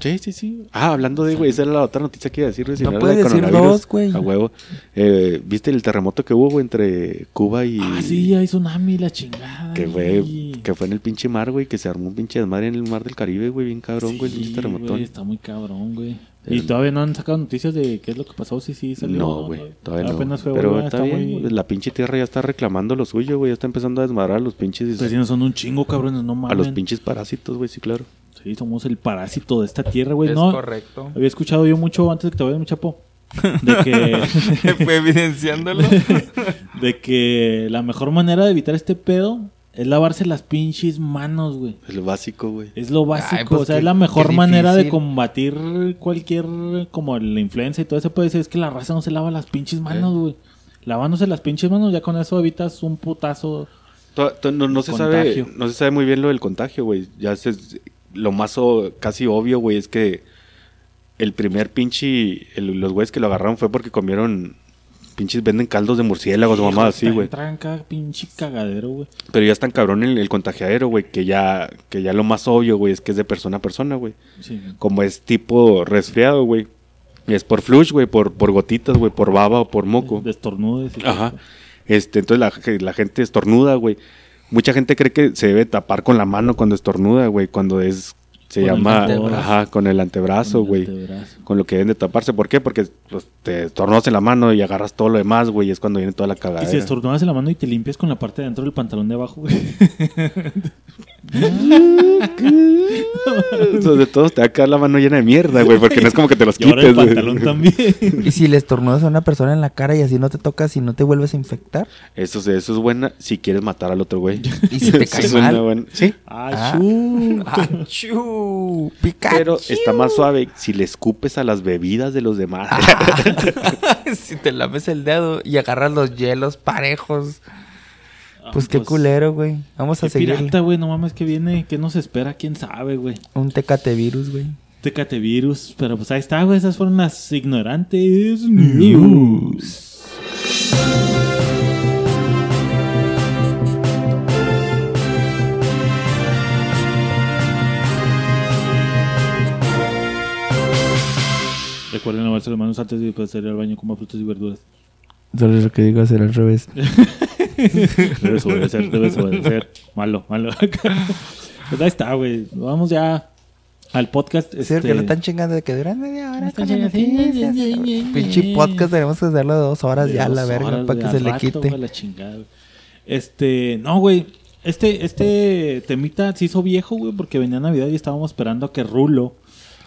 Sí, sí, sí. Ah, hablando de, güey, esa era la otra noticia que iba a decir. si No puedes de decir dos, güey. A huevo. Eh, ¿Viste el terremoto que hubo, güey, entre Cuba y... Ah, sí, hay tsunami, la chingada. Que fue, güey. que fue en el pinche mar, güey, que se armó un pinche desmadre en el mar del Caribe, güey, bien cabrón, güey, el pinche Sí, terremotón. güey, está muy cabrón, güey. Y todavía no han sacado noticias de qué es lo que pasó, sí, sí, salió. No, güey, todavía no. Apenas fue, Pero güey, está, bien, muy... la pinche tierra ya está reclamando lo suyo, güey, ya está empezando a desmadrar a los pinches... Pues sí, no son un chingo, cabrones, no a mames. los pinches parásitos, güey, sí, claro. Sí, somos el parásito de esta tierra, güey. Es No, correcto. había escuchado yo mucho antes de que te vayas, mi chapo. De que, Fue evidenciándolo. de que la mejor manera de evitar este pedo es lavarse las pinches manos, güey. Es lo básico, güey. Es lo básico, Ay, pues o sea, qué- es la mejor manera de combatir cualquier, como la influenza y todo eso, puede ser, es que la raza no se lava las pinches manos, güey. Lavándose las pinches manos, ya con eso evitas un putazo No, no se sabe, no se sabe muy bien lo del contagio, güey. Ya se, lo más o- casi obvio, güey, es que el primer pinche, el- los güeyes que lo agarraron fue porque comieron, pinches venden caldos de murciélagos o mamadas así, güey. Traen cada pinche cagadero, güey. Pero ya es tan cabrón el, el contagiadero, güey, que ya, que ya lo más obvio, güey, es que es de persona a persona, güey. Sí. Como es tipo resfriado, güey. Es por flush, güey, por, por gotitas, güey, por baba o por moco. De estornudes Ajá. Este, entonces la, la gente estornuda, güey. Mucha gente cree que se debe tapar con la mano cuando estornuda, güey, cuando es se Con el llama antebrazo. ajá, con el antebrazo, el güey. Con lo que deben de taparse, ¿por qué? Porque pues, te estornudas en la mano y agarras todo lo demás, güey, y es cuando viene toda la Y cagadera. si estornudas en la mano y te limpias con la parte de dentro del pantalón de abajo, güey. Sobre todo te va a quedar la mano llena de mierda, güey, porque no es como que te los Y ahora el quites, pantalón también. Y si le estornudas a una persona en la cara y así no te tocas y no te vuelves a infectar. Eso, es- eso es buena si quieres matar al otro güey. Y si te Eso cae es una mal. buena- Sí, Ah, chu. ¡Achú! ¡Pikachu! pero está más suave si le escupes a las bebidas de los demás. si te lames el dedo y agarras los hielos parejos. Ah, Pues qué culero, güey. Vamos a seguir pirata, güey. No mames, que viene. ¿Qué nos espera? ¿Quién sabe, güey? un tecate virus, güey. Tecate virus. Pero pues ahí está, güey. Esas fueron las ignorantes news. Recuerden lavarse las manos antes de pasar al baño, coma frutas y verduras. Solo lo que digo hacer al revés. Debes obedecer, debes obedecer. Malo, malo. pues ahí está, güey. Vamos ya al podcast. Es cierto este, que lo están chingando de que duran media hora con las noticias. Pinche podcast tenemos que hacerlo de dos horas de ya a la dos verga para que se le quite. güey, la chingada, güey. Este, no, güey. Este, este temita se hizo viejo, güey, porque venía Navidad y estábamos esperando a que Rulo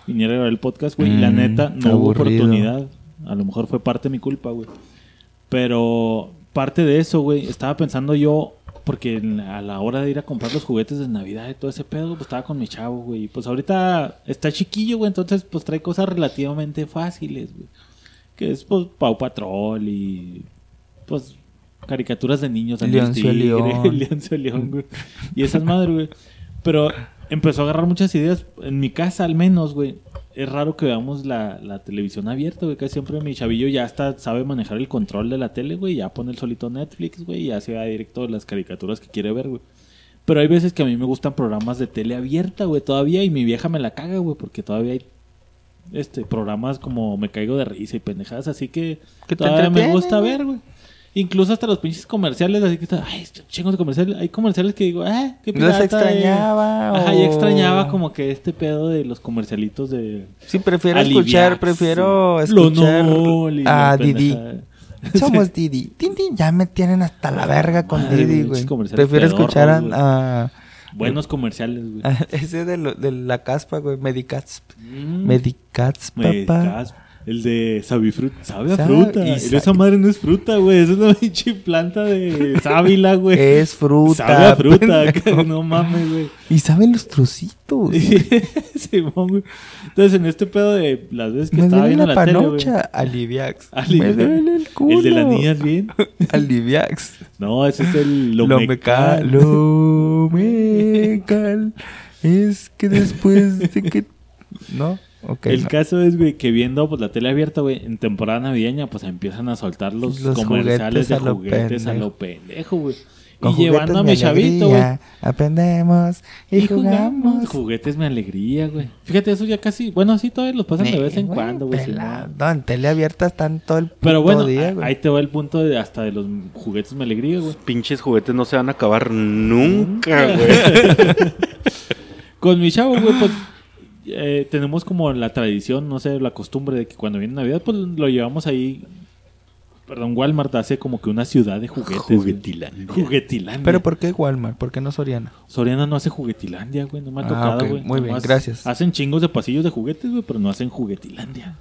viniera a grabar el podcast, güey. y la Mm, neta, no hubo oportunidad. A lo mejor fue parte de mi culpa, güey. Pero parte de eso, güey, estaba pensando yo, porque a la hora de ir a comprar los juguetes de Navidad y todo ese pedo, pues estaba con mi chavo, güey. Pues ahorita está chiquillo, güey, entonces pues trae cosas relativamente fáciles, güey. Que es pues Pau Patrol y pues caricaturas de niños. León. Leoncio León, güey. Y esas madres, güey. Pero empezó a agarrar muchas ideas. En mi casa, al menos, güey. Es raro que veamos la, la televisión abierta, güey. Casi siempre mi chavillo ya hasta sabe manejar el control de la tele, güey. Ya pone el solito Netflix, güey. Y ya se va directo las caricaturas que quiere ver, güey. Pero hay veces que a mí me gustan programas de tele abierta, güey, todavía. Y mi vieja me la caga, güey. Porque todavía hay este programas como Me Caigo de Risa y pendejadas. Así que todavía me gusta ver, güey. Incluso hasta los pinches comerciales, así que está, ay, estos chingos de comerciales. Hay comerciales que digo, ah, qué Los pirata, eh". extrañaba. Ajá, o- ya extrañaba como que este pedo de los comercialitos de. Sí, prefiero escuchar, prefiero sí. escuchar Lonol y a Didi. Somos Didi. Ya me tienen hasta la verga con Madre, Didi, güey, Prefiero pedorros, escuchar a, a- Buenos comerciales, güey. ese de, lo- de la caspa, güey. Medicats. Mm. Medicats, Me papá. cas- El de sabifruta. Sabe a Sabe- fruta. y Y sa- esa madre no es fruta, güey. Esa es una pinche planta de sábila, güey. Es fruta. Sabe a fruta. pendejo. no mames, güey. Y saben los trocitos. Simón, güey. Entonces, en este pedo de las veces que Me estaba viendo la la tele, güey. Aliviax. Aliviax. Me duele el culo. El de las niñas bien. Aliviax. No, ese es el. Lomecal. Lomecal. Es que después de que... ¿No? El no. caso es, güey, que viendo pues, la tele abierta, güey, en temporada navideña, pues empiezan a soltar los, Los comerciales juguetes de a lo juguetes a pendejo. lo pendejo, güey. Con Y llevando a mi chavito, güey. Aprendemos y, jugamos. Juguetes me alegría, güey. Fíjate, eso ya casi. Bueno, sí, todavía los pasan de vez en cuando, güey. Simón. No, en tele abierta están todo el Pero puto bueno, día, a- güey. ahí te va el punto de hasta de los juguetes me alegría, güey. Pinches juguetes no se van a acabar nunca, güey. Con mi chavo, güey, pues eh, tenemos como la tradición, no sé, la costumbre de que cuando viene Navidad, pues lo llevamos ahí. Perdón, Walmart hace como que una ciudad de juguetes. güey. Juguetilandia. Juguetilandia. Pero ¿por qué Walmart? ¿Por qué no Soriana? Soriana no hace juguetilandia, güey. No me ha Ah, tocado, güey. Muy bien, gracias. Hacen chingos de pasillos de juguetes, güey, pero no hacen juguetilandia.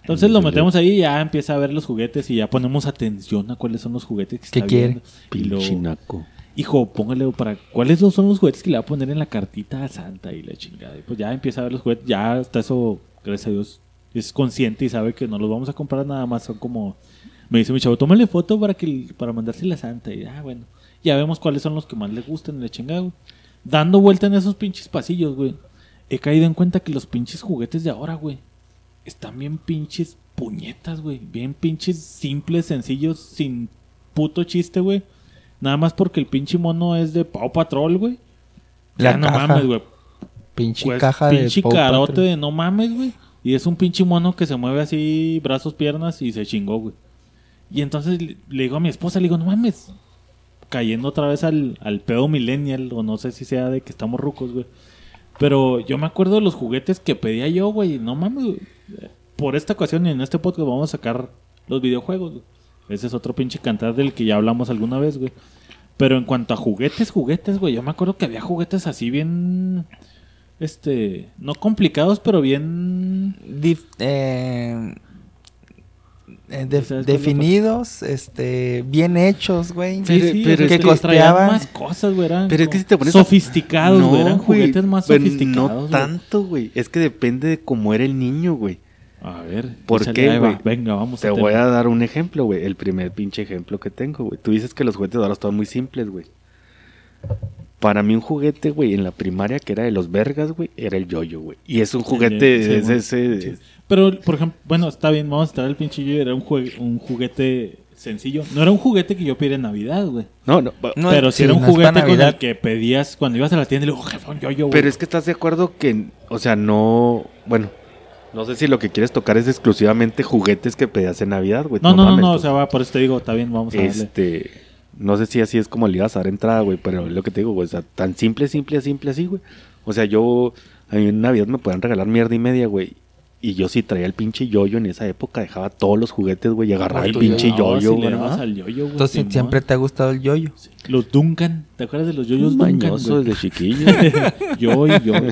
Entonces lo metemos ahí y ya empieza a ver los juguetes y ya ponemos atención a cuáles son los juguetes que ¿Qué está quiere? viendo. Y naco. Hijo, póngale para cuáles son los juguetes que le va a poner en la cartita a Santa y la chingada. Y pues ya empieza a ver los juguetes, ya hasta eso, gracias a Dios, es consciente y sabe que no los vamos a comprar nada más, son como me dice mi chavo, tómale foto para que para mandársela a Santa y ah, bueno. Ya vemos cuáles son los que más le gustan, le chingada, güey. Dando vuelta en esos pinches pasillos, güey. He caído en cuenta que los pinches juguetes de ahora, güey, están bien pinches puñetas, güey. Bien pinches simples, sencillos, sin puto chiste, güey. Nada más porque el pinche mono es de Pau Patrol, güey. La Ya no caja. mames, güey. Pinche Pues, caja de pinche Paw carote Patrol. de no mames, güey. Y es un pinche mono que se mueve así, brazos, piernas y se chingó, güey. Y entonces le, le digo a mi esposa, le digo, no mames. Cayendo otra vez al, al pedo millennial, o no sé si sea de que estamos rucos, güey. Pero yo me acuerdo de los juguetes que pedía yo, güey. No mames, güey. Por esta ocasión y en este podcast vamos a sacar los videojuegos, güey. Ese es otro pinche cantar del que ya hablamos alguna vez, güey. Pero en cuanto a juguetes, juguetes, güey, yo me acuerdo que había juguetes así bien. Este. No complicados, pero bien. Dif- eh, eh, definidos, este, bien hechos, güey. Pero- sí, pero que costeaban. más cosas, güey. eran Pero es que si te pones a- Sofisticados, güey. eran güey, juguetes más sofisticados. No güey. tanto, güey. Es que depende de cómo era el niño, güey. A ver. ¿Por échale, qué, va. Venga, vamos Te a voy a dar un ejemplo, güey. El primer pinche ejemplo que tengo, güey. Tú dices que los juguetes de ahora están muy simples, güey. Para mí un juguete, güey, en la primaria que era de los vergas, güey, era el yoyo, güey. Y es un juguete, Sí, es ese... Sí. Pero, por ejemplo, bueno, está bien, vamos a estar el pinche yo. Era un, jue- un juguete sencillo. No era un juguete que yo pidiera en Navidad, güey. No, no, No, pero si sí, era un no juguete con Navidad. el que pedías cuando ibas a la tienda y le digo, jefe, un yo-yo, güey. Pero es que estás de acuerdo que, o sea, no, bueno, no sé si lo que quieres tocar es exclusivamente juguetes que pedías en Navidad, güey. No, no, no, mames, no, o pues. sea, va, por eso te digo, está bien, vamos a darle. Este, no sé si así es como le ibas a dar entrada, güey, pero es lo que te digo, güey, o sea, tan simple, simple, simple así, güey. O sea, yo, a mí en Navidad me podían regalar mierda y media, güey. Y yo sí traía el pinche yoyo en esa época, dejaba todos los juguetes, güey, y agarraba el pinche No, yoyo, güey. dabas ¿no? al yoyo, güey. Entonces siempre te ha gustado el yoyo. Los Duncan, ¿te acuerdas de los yoyos Un Duncan? mañoso güey? desde chiquillo. yo y yo.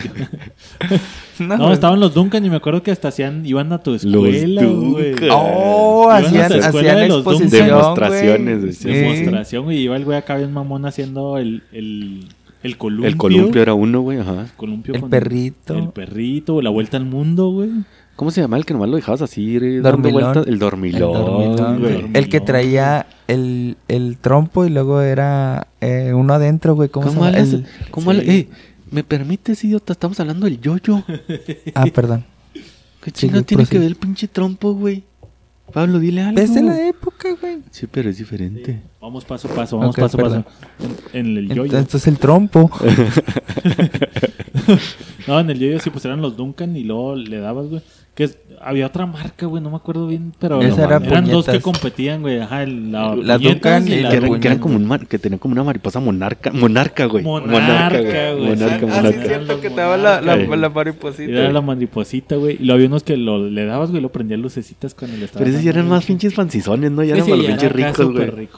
No, estaban los Duncan y me acuerdo que hasta hacían, iban a tu escuela, güey. Oh, Iban hacían, hacían de los Duncan. exposición, Demostraciones, güey. sí. Sí. Demostración, güey. Iba el güey acá bien mamón haciendo el, el, el columpio. el columpio era uno, güey, ajá. Columpio El con perrito. El perrito, la vuelta al mundo, güey. ¿Cómo se llama el que nomás lo dejabas así? dando Dormilón. vueltas? El El dormilón. güey. El que traía el, el trompo y luego era eh, uno adentro, güey. ¿Cómo, ¿Cómo se llama? El- ¿Cómo sí. Eh, ¿me permites, idiota? Estamos hablando del yoyo. Ah, perdón. ¿Qué Sí, tiene que ver el pinche trompo, güey? Pablo, dile algo. Es de la época, güey. Sí, pero es diferente. Vamos paso a paso, vamos Ok, paso a paso. En, en el yoyo. Entonces el trompo. No, en el yoyo sí, pues eran los Duncan y luego le dabas, güey. Que es- había otra marca, güey, no me acuerdo bien, pero Esa era eran dos que competían, güey. Ajá, el- la, La puñetas Duncan y y la que, eran, que eran puñal. como un mar- que tenían como una mariposa monarca. Monarca, güey. Monarca, güey. Monarca, Ah, monarca. sí, cierto que te daba la- la- la mariposita. Era la mariposita, güey. Y lo había unos que lo, le dabas, güey, lo prendían lucecitas cuando le estabas Pero esos ya eran más pinches fancizones, ¿no? Ya eran para los ya pinches ricos, güey.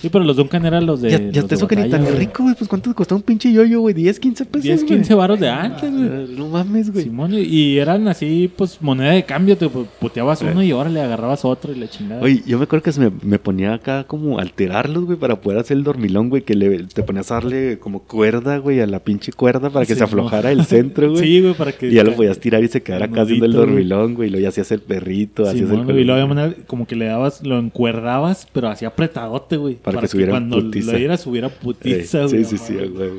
Sí, pero los Duncan eran los de. Ya, ya los está de eso que ni tan güey. rico, güey. Pues cuánto te costaba un pinche yoyo, güey. 10, 15 pesos. 10, güey. 15 baros de antes, güey. Ah, No mames, güey. Simón, y- eran así, pues, moneda de cambio. Te pu- puteabas uno y ahora le agarrabas otro y la chingada. Oye, yo me acuerdo que se me, me ponía acá como alterarlos, güey, para poder hacer el dormilón, güey, que le, te ponías a darle como cuerda, güey, a la pinche cuerda para que Sí, se aflojara el centro, güey. Sí, güey, para que. Y ya lo podías tirar y se quedara acá haciendo el dormilón, güey. Y luego ya hacías el perrito, hacías Simón, el güey, y luego había como que le dabas, lo encuerdabas, pero así apretadote, güey. Para que subiera cuando putiza. lo dieras subiera putiza, güey. Sí, sí, sí, güey.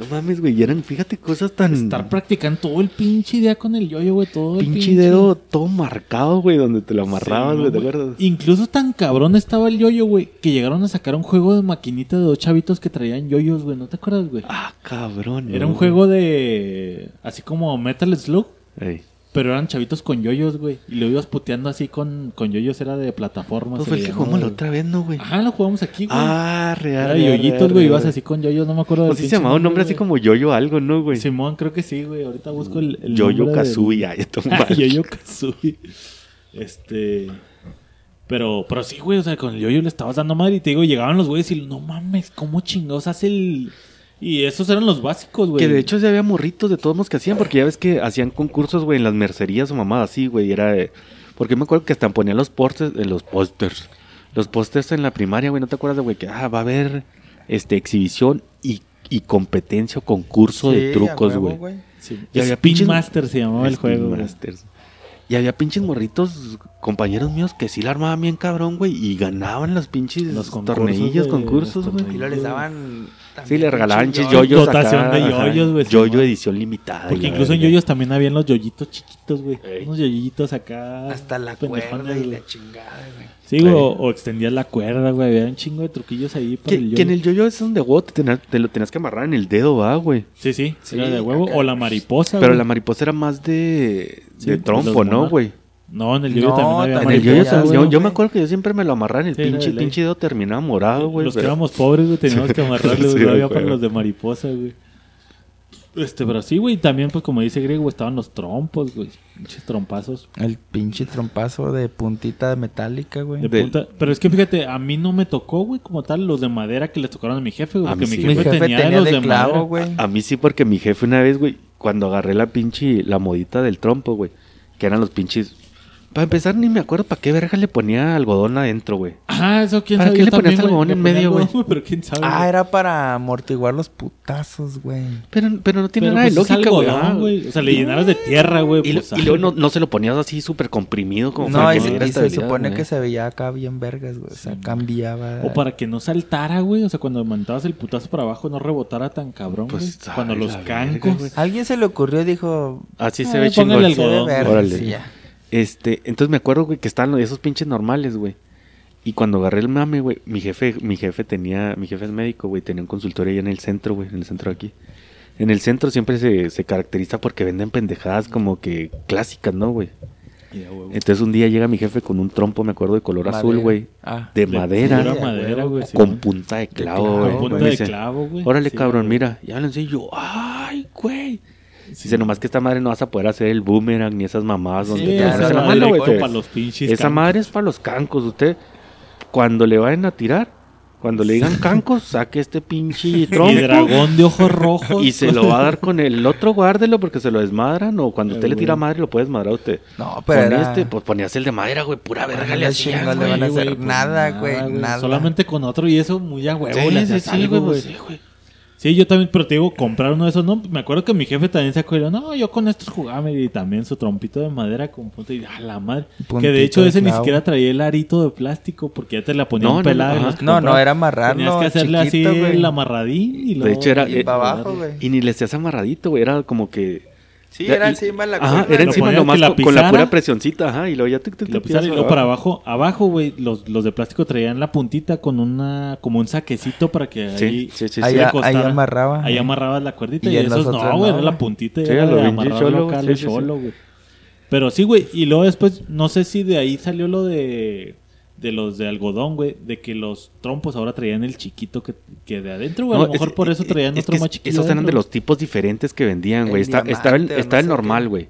No mames, güey. Y eran, fíjate, cosas tan. Estar practicando todo el pinche día con el yoyo, güey, todo el pinche dedo todo marcado, güey, donde te lo amarrabas, Sí, güey, ¿te acuerdas? Incluso tan cabrón estaba el yoyo, güey, que llegaron a sacar un juego de maquinita de dos chavitos que traían yoyos, güey. ¿No te acuerdas, güey? Ah, cabrón. Era un juego de. Así como Metal Slug. Ey. Pero eran chavitos con yoyos, güey. Y lo ibas puteando así con, con yoyos, era de plataformas. Pues fue el que jugamos la otra vez, ¿no, güey? Ajá, lo jugamos aquí, güey. Ah, real. era de yoyitos, güey. Ibas así con yoyos, no me acuerdo O del sí se llamaba un nombre así como Yoyo algo, ¿no, güey? Simón, creo que sí, güey. Ahorita busco el. el Yoyo Kazooie, ay, esto mal. Yoyo Kazooie. Este. Pero, pero sí, güey, o sea, con el yoyo le estabas dando madre y te digo, llegaban los güeyes y no mames, ¿cómo chingados hace el. Y esos eran los básicos, güey. Que de hecho ya había morritos de todos modos que hacían, porque ya ves que hacían concursos, güey, en las mercerías o mamadas así, güey. Era. de- Porque me acuerdo que hasta ponían los pósters, eh, los pósters. Los pósters en la primaria, güey, ¿no te acuerdas de, güey? Que ah, va a haber este exhibición y, y competencia o concurso de trucos, güey. Sí, Y había pinches- Master se llamaba el juego. güey. Y había pinches morritos, compañeros míos, que sí la armaban bien cabrón, güey. Y ganaban los pinches Los concursos torneillos, de- concursos, güey. Y luego les daban. Sí, le regalaban pinches yo yoyos Dotación acá, de yoyos, güey, Yoyo edición limitada. Porque incluso en yoyos también habían los yoyitos chiquitos, güey. Ey. Unos yoyitos acá. Hasta la cuerda y la chingada, güey. Sí, güey, Ey. o, o extendías la cuerda, güey. Había un chingo de truquillos ahí para Que, el que en yoyo. el yoyo es donde huevo te, tenías- te lo tenías que amarrar en el dedo, va, güey. Sí, sí, Sí, era de huevo. acá. O la mariposa, Pero la mariposa era más de, Sí, de trompo, ¿no, güey? No, en el yoyo No, también había En el yoyo también- yo, yo me acuerdo que yo siempre me lo amarraba en el Sí, pinche, pinche dedo terminado morado, güey. Los que éramos pobres, güey, teníamos que amarrarle, Sí, güey. no había para los de mariposa, güey. Este, pero sí, güey. También, pues, como dice Greg, güey, estaban los trompos, güey. Pinches trompazos. El pinche trompazo de puntita metálica, güey. De punta. Pero es que fíjate, a mí no me tocó, güey, como tal, los de madera que les tocaron a mi jefe, güey. Porque mi sí. jefe, Mi jefe tenía, tenía los de de clavo, madera. güey. A mí sí, porque mi jefe una vez, güey, cuando agarré la pinche, la modita del trompo, güey, que eran los pinches... Para empezar, ni me acuerdo para qué verga le ponía algodón adentro, güey. Ah, eso quién ¿Para sabe. qué yo le ponías algodón en medio, güey? Pero quién sabe. Ah, era para amortiguar los putazos, güey. Pero, pero no tiene Pero, nada de pues, es lógica, güey. ah, güey. O sea, le llenaras de tierra, güey. Y, pues, y ah, luego no, no se lo ponías así súper comprimido como No, para y, que se- y se supone que se veía acá bien vergas, güey. O sea, cambiaba. O para que no saltara, güey. O sea, cuando mantabas el putazo para abajo no rebotara tan cabrón, güey. Pues, cuando los cancos. Alguien se le ocurrió y dijo. Así Ah, se ve póngale chingón. algodón, se ve vergas. Órale. Y. Este, entonces me acuerdo, güey, que estaban esos pinches normales, güey. Y cuando agarré el mame, güey, mi jefe, mi jefe tenía, mi jefe es médico, güey, tenía un consultorio ahí en el centro, güey, en el centro de aquí. En el centro siempre se, se caracteriza porque venden pendejadas como que clásicas, ¿no, güey? Entonces un día llega mi jefe con un trompo, me acuerdo, de color azul, güey. Ah. De De madera. con punta de clavo, güey. Con punta de clavo, güey. Órale, Sí, cabrón, mira. Ya lo enseño. Ay, güey. Dice, nomás que esta madre no vas a poder hacer el boomerang ni esas mamadas Sí, donde mano, güey. directo te- para los pinches Esa cancos. madre es para los cancos. Usted, cuando le vayan a tirar, cuando le digan cancos, saque este pinche trompo. Y dragón de ojos rojos. Y se lo va a dar con el otro, guárdelo porque se lo desmadran. O cuando usted Ay, le tira güey. madre, lo puede desmadrar a usted. No, pero Con era- este, pues ponías el de madera, güey. Pura verga le hacías, chingos le güey. van a Sí, güey, hacer pues nada, güey, nada. Solamente con otro y eso muy a huevo. Sí, le sí, sí, algo, güey, güey. pues sí, güey. Sí, yo también, pero te digo, comprar uno de esos, no, me acuerdo que mi jefe también se acuerda, no, yo con estos jugaba y también su trompito de madera con punta y a la madre. que de hecho de ese ni siquiera traía el arito de plástico porque ya te la ponían No, pelada. no, No, no, era amarrarlo. Tenías que hacerle chiquito, así el amarradín y luego... De hecho, era- Y eh, para abajo, güey. Y ni le hacías amarradito, güey. Era como que. Sí, Ya, era y- encima la Ajá, era Lo encima nomás que la con, con la pisara. pura presioncita, ajá. Y luego ya te, te, Y lo pisara y luego para abajo, abajo, güey, los, los de plástico traían la puntita con una, como un saquecito para que Sí, ahí, sí, sí, sí. Ahí, le ahí costara. amarraba. Ahí amarrabas la cuerdita Y y, esos no, güey, no, era la puntita y Sí, era a lo de pinche amarrarlo cholo, acá a sí, lo sí, sí. cholo, güey. Pero sí, güey, y luego después, no sé si de ahí salió lo de de los de algodón, güey, de que los trompos ahora traían el chiquito que, que de adentro, güey, a lo mejor es- por eso es- traían es otro más chiquito. Esos eran de los tipos diferentes que vendían, güey. El Está- estaba el, no el normal, güey.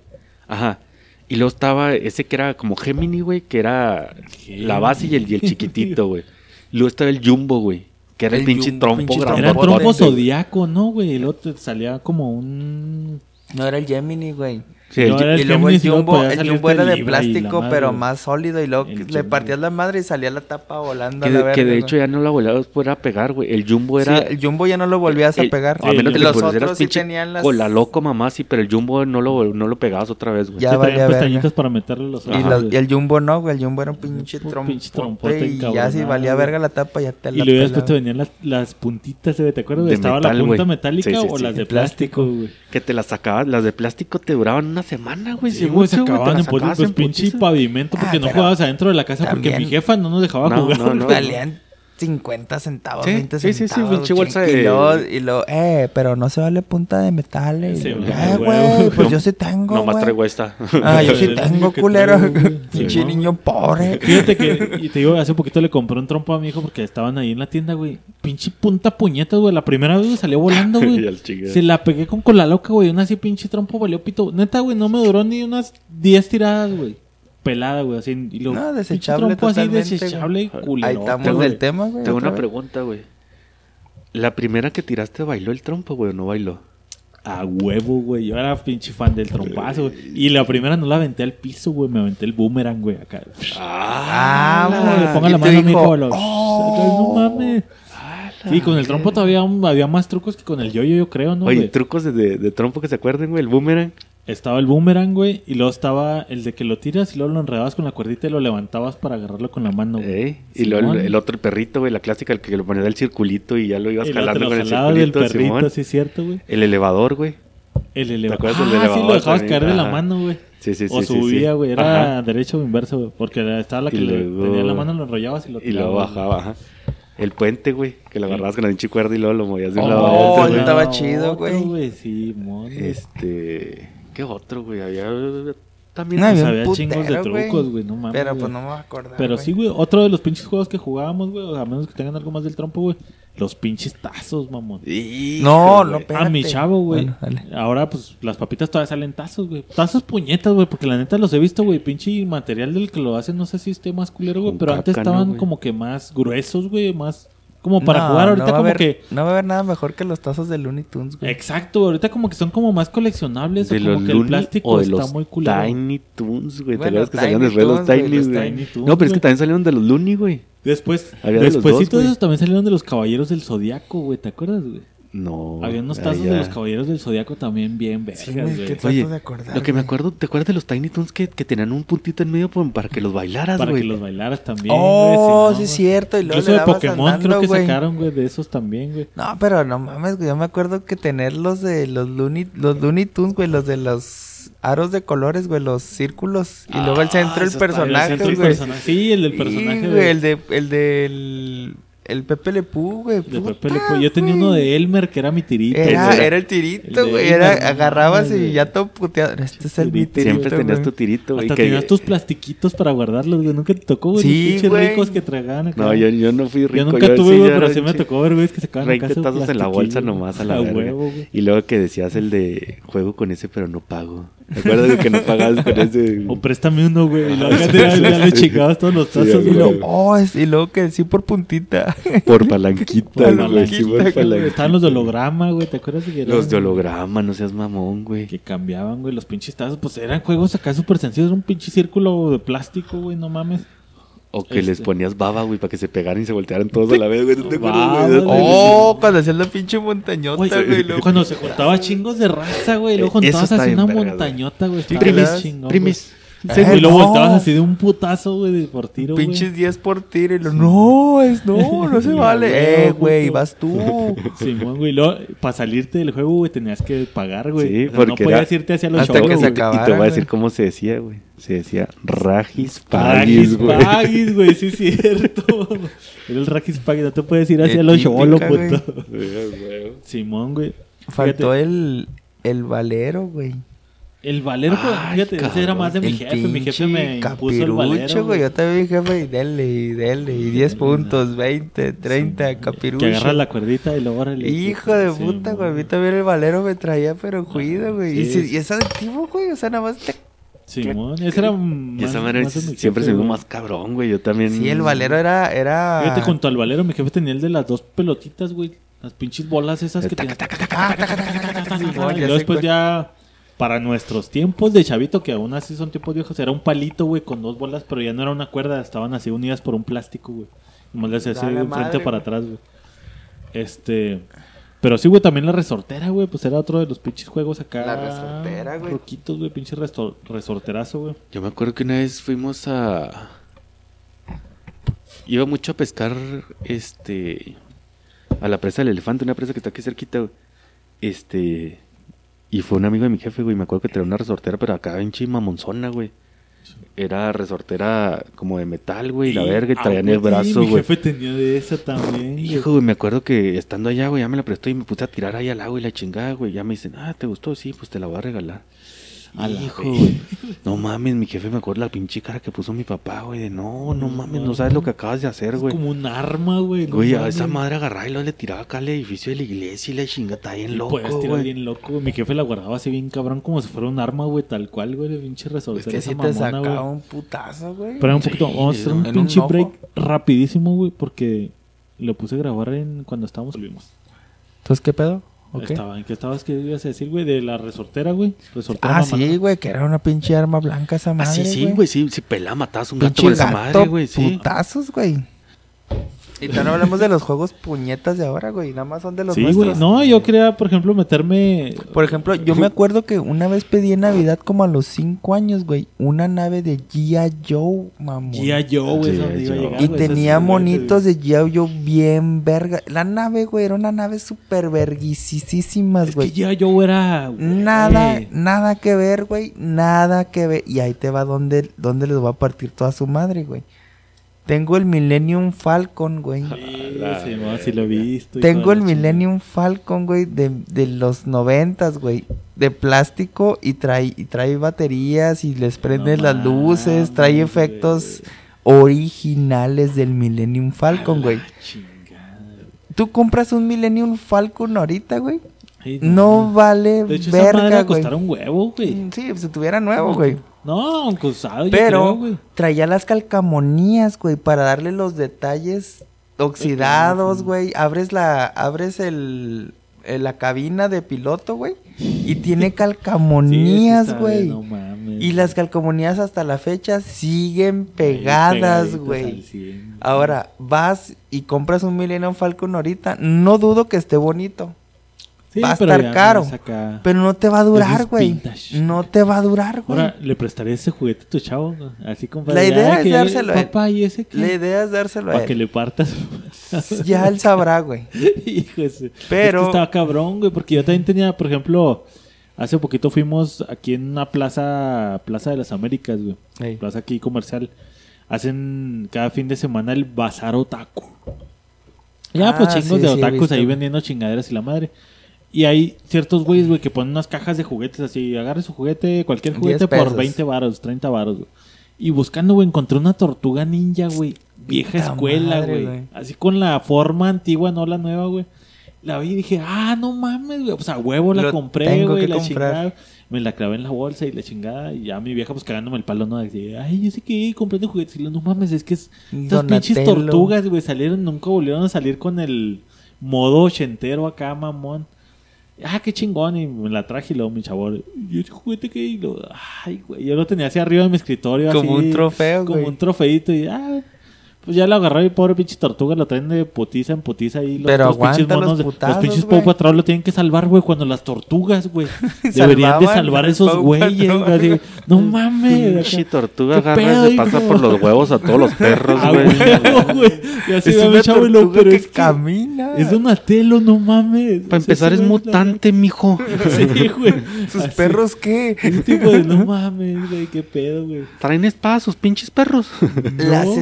Ajá. Y luego estaba ese que era como Gemini, güey, que era Gemini. la base y el, y el chiquitito, güey. Luego estaba el Jumbo, güey, que era el, El pinche Jumbo, trompo pinche. Era trompo zodiaco, ¿no, güey? Y luego te salía como un... No era el Gemini, güey. Sí, el No, el y luego el Jumbo, el Jumbo era de y plástico, pero más sólido. Y luego El le partías la madre y salía la tapa volando que, a la de, verga. que de hecho ya no la volabas fuera a pegar, güey. El Jumbo era... Sí, el Jumbo ya no lo volvías a el- pegar. A menos que los otros sí pinche tenían las... Con la loco mamá, sí, pero el Jumbo no lo, no lo pegabas otra vez, güey. Ya valía pestañitas para meterle los Y, ojos, y el Jumbo no, güey. El Jumbo era un pinche Un trompote. y ya si valía verga la tapa, ya te Y la luego después te venían las, las puntitas, güey, ¿te acuerdas? De Estaba la punta metálica o las de plástico, güey. Que te las sacabas, las de plástico te duraban una semana, güey. Sí, güey, se acababan en pues, pinche pavimento porque Ah, no jugabas adentro de la casa porque mi jefa no nos dejaba No, jugar. no, no. güey. Valían 50 centavos, Sí, 20 sí, sí, sí, centavos. pinche bolsa ching- de- Y luego, y luego, eh, pero no se vale punta de metales. Sí, eh, güey, pues yo sí tengo, Nomás güey. traigo esta. Ah, yo sí tengo, culero. Pinche niño pobre. Fíjate que, y te digo, hace poquito le compré un trompo a mi hijo porque estaban ahí en la tienda, güey. Pinche punta puñetas, güey. La primera vez salió volando, Y güey. Se la pegué con cola loca, güey. Una así pinche trompo valió pito. Neta, güey, no me duró ni unas 10 tiradas, güey. Pelada, güey. Así, y lo, No, desechable trompo así desechable y culero. Ahí estamos Tengo- del tema, güey. Tengo una vez. pregunta, güey. La primera que tiraste bailó el trompo, güey, o no bailó. A huevo, güey. Yo era pinche fan del trompazo, güey. Y la primera no la aventé al piso, güey. Me aventé el boomerang, güey, acá. Ah, le güey. ponga la mano, hijo, mijo. Lo... "Oh". No mames. Sí, con el trompo todavía había más trucos que con el yoyo, yo creo, ¿no, Oye, trucos de, de, de trompo que se acuerden, güey. El boomerang. Estaba el boomerang, güey, y luego estaba el de que lo tiras y luego lo enredabas con la cuerdita y lo levantabas para agarrarlo con la mano, güey. Ey, Y luego el, el otro el perrito, güey, la clásica, el que lo ponía del circulito y ya lo ibas Y luego te jalando lo con el circulito, perrito, Simón. sí es cierto, güey. El elevador, güey. El elevador. acuerdas del Ah, sí, elevador lo dejabas también? caer de la Ajá. mano, güey. Sí, sí, sí. o subía, sí. güey. Era Ajá. derecho o inverso, güey. Porque estaba la que Y le luego- tenía en la mano, lo enrollabas y lo Y luego tirabas, bajaba, ajá. El puente, güey, que lo agarrabas con la pinche cuerda y luego lo movías de un Oh, lado a Oh, otro, güey. estaba chido, güey. Sí, mon. Este. ¿Qué otro, güey? Había. También. No, Pues había chingos de trucos, güey. No mames. Pero pues no me voy a acordar. Pero sí, güey. Otro de los pinches juegos que jugábamos, güey. A menos que tengan algo más del trompo, güey. Los pinches tazos, mamón. Hijo, No, no. A mi chavo, güey. Bueno, dale. Ahora, pues, las papitas todavía salen tazos, güey. Tazos puñetas, güey. Porque la neta los he visto, güey. Pinche material del que lo hacen, no sé si esté más culero, güey. Pero antes caca, ¿no, estaban como que más gruesos, güey. Más. Como para No, jugar ahorita, no va a como haber- que. No va a haber nada mejor que los tazos de Looney Tunes, güey. Exacto, ahorita como que son como más coleccionables. De o como los que el plástico o de está los muy culero. Tiny Toons, güey. ¿Te Bueno, acuerdas que salían Tiny después los güey, Tiny, los güey? Tiny Toons, No, pero es que güey. también salieron de los Looney, güey. Después, Había de los después dos, de güey. esos también salieron de los caballeros del zodiaco, güey. ¿Te acuerdas, güey? No. Había unos tazos de los caballeros del zodiaco también bien vergas, Sí, güey, Oye, de acordar. lo que me acuerdo, ¿te acuerdas de los Tiny Toons que, que tenían un puntito en medio para que los bailaras, Para güey? que los bailaras también, Oh, güey. sí, es no, cierto. Y luego Incluso le de Pokémon andando, creo que güey. sacaron, güey, de esos también, güey. No, pero no mames, güey. Yo me acuerdo que tener los de los Looney, los Looney Tunes, güey, los de los aros de colores, güey, los círculos. Y luego el Ah, centro el personaje, El centro del güey. personaje. Sí, el del Sí, personaje güey, el de, el del, el Pepe Le Pew, güey. de puta, Pepe Le Pew. Yo tenía uno de Elmer que era mi tirito. Era, era el El tirito, güey. Era, agarrabas y ya todo puteado. Este es el mi Tirito. Siempre tenías güey. tu tirito, güey. Hasta que- tenías tus plastiquitos para guardarlos, güey. Nunca te tocó, güey. Sí, los ricos que tragaban acá. No, yo, yo no fui rico. Yo nunca sí tuve, güey, pero sí me tocó ver, güey, que sacaban acá 20 su tazos en la bolsa nomás a la verga. Y luego que decías el de juego con ese, pero no pago. ¿Te acuerdas de que no pagabas con ese? O préstame uno, güey. Y luego ya, ya le chingabas todos los Sí, tazos, güey. Oh, es- y luego que sí por puntita. Por palanquita, Por güey. palanquita, sí, por güey. palanquita. Estaban los de holograma, güey. ¿Te acuerdas de que eran- Los de holograma, no seas mamón, güey. Que cambiaban, güey, los pinches tazos. Pues eran juegos acá súper sencillos. Era un pinche círculo de plástico, güey, no mames. O que les Este. ponías baba, güey, para que se pegaran y se voltearan todos a la vez, güey. ¿No te acuerdas, güey? Oh, cuando hacías la pinche montañota, Güey, güey. luego- cuando se juntaba chingos de raza, güey. Luego juntabas así una verga, montañota, güey. primis, primis. Eh, güey, y luego no. voltabas así de un putazo, güey, de por tiro, güey. Pinches 10 por tiro. Y lo, no, es no, no se vale. Eh, güey, vas tú. Simón, güey. para salirte del juego, güey, tenías que pagar, güey. Sí, O sea, porque no podías era- irte hacia los hasta shows, que se acabara, Y te voy a decir cómo se decía, güey. Se decía Ragis Pagis, güey. Pagis, güey, sí es cierto. Era el Ragis Pagis, no te puedes ir hacia los cholos, güey. puto. Simón, güey. Faltó el, el valero, güey. El valero, pues, Ay, fíjate, ese era más de mi El jefe. Mi jefe me pinche impuso el valero. capirucho, güey. Yo también, jefe, y dele, y dele. Y 10 puntos, 20, 30, capirucho. Que agarras la cuerdita y luego órale. Hijo de Sí, puta, güey. A mí también el valero me traía, pero cuida, güey. Y, sí. si- y es adictivo, güey. O sea, nada más te... Simón, ese era Y más, esa manera más siempre jefe, se vio más cabrón, güey. Yo también. Sí, el valero era... era... Fíjate, junto al valero, mi jefe tenía el de las dos pelotitas, güey. Las pinches bolas esas que Ah, taca, Y después ya, para nuestros tiempos de chavito, que aún así son tiempos viejos, era un palito, güey, con dos bolas, pero ya no era una cuerda, estaban así unidas por un plástico, güey. Nomás le hacía así de frente para atrás, güey. Este... Pero sí, güey, también la resortera, güey, pues era otro de los pinches juegos acá. La resortera, güey. Roquitos, güey, pinche resorterazo, güey. Yo me acuerdo que una vez fuimos a. Iba mucho a pescar, este. A la presa del elefante, una presa que está aquí cerquita, güey. Este. Y fue un amigo de mi jefe, güey. Me acuerdo que traía una resortera, pero acá en mamonzona, güey. Era resortera como de metal, güey. Y la verga, y traía en el güey, brazo, Mi güey. jefe tenía de esa también. Hijo, güey, me acuerdo que estando allá, güey, ya me la prestó y me puse a tirar ahí al agua y la chingada, güey. Ya me dicen, ah, ¿te gustó? Sí, pues te la voy a regalar. A la Hijo, güey. No mames, mi jefe me acuerdo la pinche cara que puso mi papá, güey. De no, no mames, no sabes lo que acabas de hacer, Es güey. como un arma, güey. no Güey, a esa madre agarraba y luego le tiraba acá al edificio de la iglesia y la chinga está bien loco, puedes tirar bien loco, güey. Mi jefe la guardaba así bien cabrón como si fuera un arma, güey, tal cual, güey, de pinche Es resolver que esa sí te sacaba güey. un putazo, güey. Pero un poquito, Sí, vamos a hacer un pinche break rapidísimo, güey, porque lo puse a grabar en cuando estábamos. Entonces, ¿qué pedo? Estaba, ¿En qué estabas? ¿Qué ibas a decir, güey? De la resortera, güey. Resortera Ah, sí, güey, que era una pinche arma blanca esa Ah, madre, sí, sí, güey, sí, sí, pelá, matabas un gato Pinche con esa gato, madre, güey, sí. putazos, güey. Y tal hablamos de los juegos puñetas de ahora, güey. Nada más son de los Sí, güey. No, yo quería, por ejemplo, meterme. Por ejemplo, yo me acuerdo que una vez pedí en Navidad, como a los 5 años, güey, una nave de G.I. Joe, mamón. G.I. Joe, güey. G.I. es donde iba a Joe. llegar, Y güey, tenía esas monitos de G.I. Joe bien verga. La nave, güey, era una nave súper verguisísimas, Es güey. G.I. Joe era. güey, Nada, nada que ver, güey. Nada que ver. Y ahí te va donde, donde les va a partir toda su madre, güey. Tengo el Millennium Falcon, güey. Sí, sí, no, sí lo he visto. Tengo el. Millennium Falcon, güey, de, de los noventas, güey. De plástico y trae, y trae baterías y les prendes No las luces. Trae efectos originales del Millennium Falcon, güey. Chingada. Tú compras un Millennium Falcon ahorita, güey. Ay, No vale De hecho, esa madre verga, va a güey. costar un huevo, güey. Mm, Sí, si tuviera nuevo, güey. No, aunque usado, yo Pero creo, traía las calcamonías, güey, para darle los detalles oxidados, güey. Abres la, abres el, el- la cabina de piloto, güey, y tiene calcamonías, güey. No y las calcamonías hasta la fecha siguen pegadas, güey. al 100. Ahora, vas y compras un Millennium Falcon ahorita, no dudo que esté bonito, Sí, va a estar ya caro, acá. pero no te va a durar, güey. No te va a durar, güey. Ahora, ¿le prestaré ese juguete a tu chavo? Así como La idea es dárselo a él. Papá, ¿y ese qué? La idea es dárselo a Para que él. le partas. Ya él sabrá, güey. Hijo de su- Pero- Es que estaba cabrón, güey, porque yo también tenía, por ejemplo, hace poquito fuimos aquí en una plaza, Plaza de las Américas, güey. Ey. Plaza aquí comercial. Hacen cada fin de semana el bazar otaku. Ya, Ah, pues chingos sí, de otakus ahí vendiendo chingaderas y la madre. Y hay ciertos güeyes, güey, que ponen unas cajas de juguetes así. Agarre su juguete, cualquier 10 juguete por pesos. 20 varos, 30 varos, güey. Y buscando, güey, encontré una tortuga ninja, güey. Vieja Puta escuela, güey. Así con la forma antigua, no la nueva, güey. La vi y dije, ah, no mames, güey. O sea, huevo la Lo compré, güey, la comprar. chingada. Me la clavé en la bolsa y la chingada. Y ya mi vieja, pues cagándome el palo, ¿no? Así, ay, yo sé que comprando juguetes. Y yo, no mames, es que es, estas pinches tortugas, güey, salieron, nunca volvieron a salir con el modo ochentero acá, mamón. Ah, qué chingón. Y me la traje y luego mi chavo, ¿y ese juguete qué? Y lo, ay, güey. Yo lo tenía así arriba de mi escritorio. Como así, un trofeo, Como güey. un trofeito. Y, ah, pues ya lo agarró y pobre pinche tortuga lo traen de putiza en putiza ahí. Los Pero otros pinches los monos de- putazos, Los pinches. Paw Patrol lo tienen que salvar, güey, cuando las tortugas, güey. Deberían de salvar esos güeyes, así, No mames. Pinche tortuga ¿Qué agarra y le pasa por los huevos a todos los perros, güey. güey. Y así Es una chavo y lo- pero que es que camina. Es Donatello, no mames. Para empezar es la mutante, mijo. Sí, güey. ¿Sus perros qué? Tipo de no mames, güey, qué pedo, güey. Traen espadas sus pinches perros.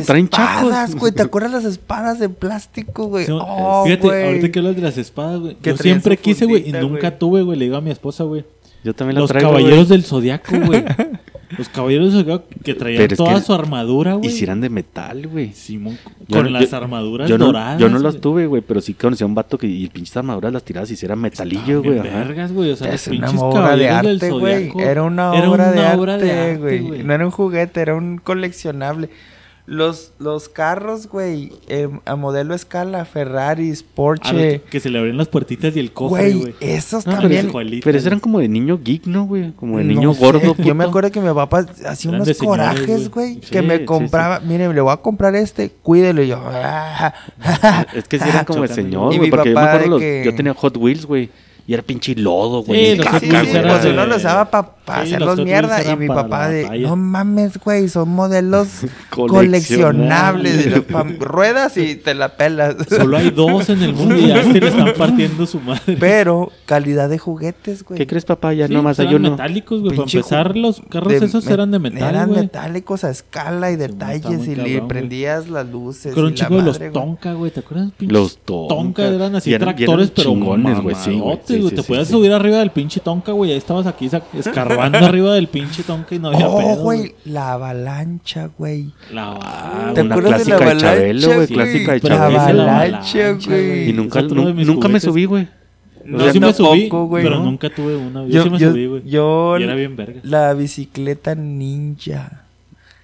Traen chacos. Espadas, güey. ¿Te acuerdas las espadas de plástico, güey? Sí, Oh, Fíjate, güey. ahorita que hablas de las espadas, güey. Que Yo siempre quise, güey, y nunca güey. tuve, güey. Le digo a mi esposa, güey. Yo también la Los traigo, caballeros güey. del zodiaco, güey. Los caballeros del zodiaco que traían Pero es toda que- su armadura, güey. Y si eran de metal, güey. Simón, con no- las yo- armaduras Yo no, doradas. yo no las tuve, güey, pero sí conocí a un vato que y pinches armaduras las tiraba y si era metalillo, güey. Vergas, güey. O sea, los Es una pinches obra de del arte. Zodiaco Era una era obra, de, arte, obra de arte, güey. No era un juguete, era un coleccionable. Los, los carros, güey, eh, a modelo escala, Ferraris, Porsche. que, que se le abrían las puertitas y el cofre, Güey, esos No, también. Pero esos eran como de niño geek, ¿no, güey? Como de No niño sé, gordo. Yo puto. me acuerdo que mi papá hacía unos corajes, güey. Sí, que sí, me sí. compraba. Mire, le voy a comprar este, cuídelo. Y yo. "Ah, Es que sí eran como de Chocando. señor, güey. Porque yo me acuerdo, los- que- yo tenía Hot Wheels, güey. Y era pinche lodo, Sí, güey. los Caca, Sí, sí, pues uno lo usaba para Sí, hacerlos mierda. Y mi para papá de, batalla. no mames, güey, son modelos Coleccionables. pam- ruedas y te la pelas. Solo hay dos en el mundo y ya se le están partiendo su madre. Pero calidad de juguetes, güey. ¿Qué crees, papá? Ya Sí, nomás eran hay uno. metálicos, güey. Para empezar, los carros De esos me- eran de metal, Eran metálicos a escala y detalles. y le cabrón, prendías las luces. Con un chico de los. Tonka, güey. ¿Te acuerdas? Pinches Los Tonka. Eran así tractores, pero chingones, güey, sí, Te podías subir arriba del pinche Tonka, güey. Ahí estabas aquí sac- escarbando arriba del pinche Tonka y no había Oh, pedo, güey, la avalancha, güey. La Ah, ¿Te una acuerdas de clásica la de avalancha, Chabelo, güey. Clásica de Pero La ¿qué es Chabelo. avalancha, güey. Y nunca, nunca me subí, güey. No, Yo sí me subí, güey, pero ¿no? nunca tuve una. Yo, Yo, sí me yo- subí, güey. yo Y era bien verga. la bicicleta ninja.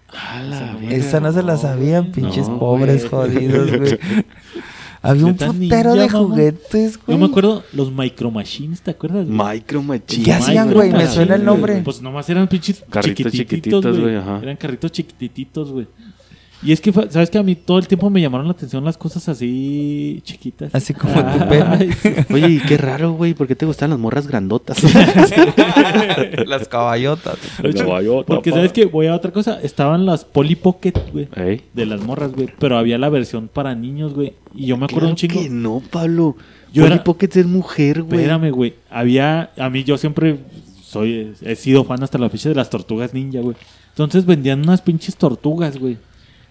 A la verga. Esa no se la sabían, pinches No, pobres güey. jodidos, güey. Había un putero de mamá. juguetes, güey. Yo me acuerdo los Micro Machines, ¿te acuerdas? güey? Micro Machine. ¿Qué hacían, güey? Me Machines, suena el nombre. Pues nomás eran pinches Carritos chiquititos, chiquititos, güey. güey, ajá. Eran carritos chiquititos, güey. Y es que, ¿sabes que A mí todo el tiempo me llamaron la atención las cosas así chiquitas. Así como tu Ay, pene. sí. Oye, y qué raro, güey. ¿Por qué te gustan las morras grandotas? Las caballotas. Hecho, Caballota, Porque, pa. ¿sabes que Voy a otra cosa. Estaban las Polly Pocket, güey. Ey. De las morras, güey. Pero había la versión para niños, güey. Y yo me acuerdo Claro un chingo. que no, Pablo. Yo Polly era- Pocket es mujer, güey. Espérame, güey. Había. A mí, yo siempre soy. He sido fan hasta la fecha de las tortugas ninja, güey. Entonces vendían unas pinches tortugas, güey.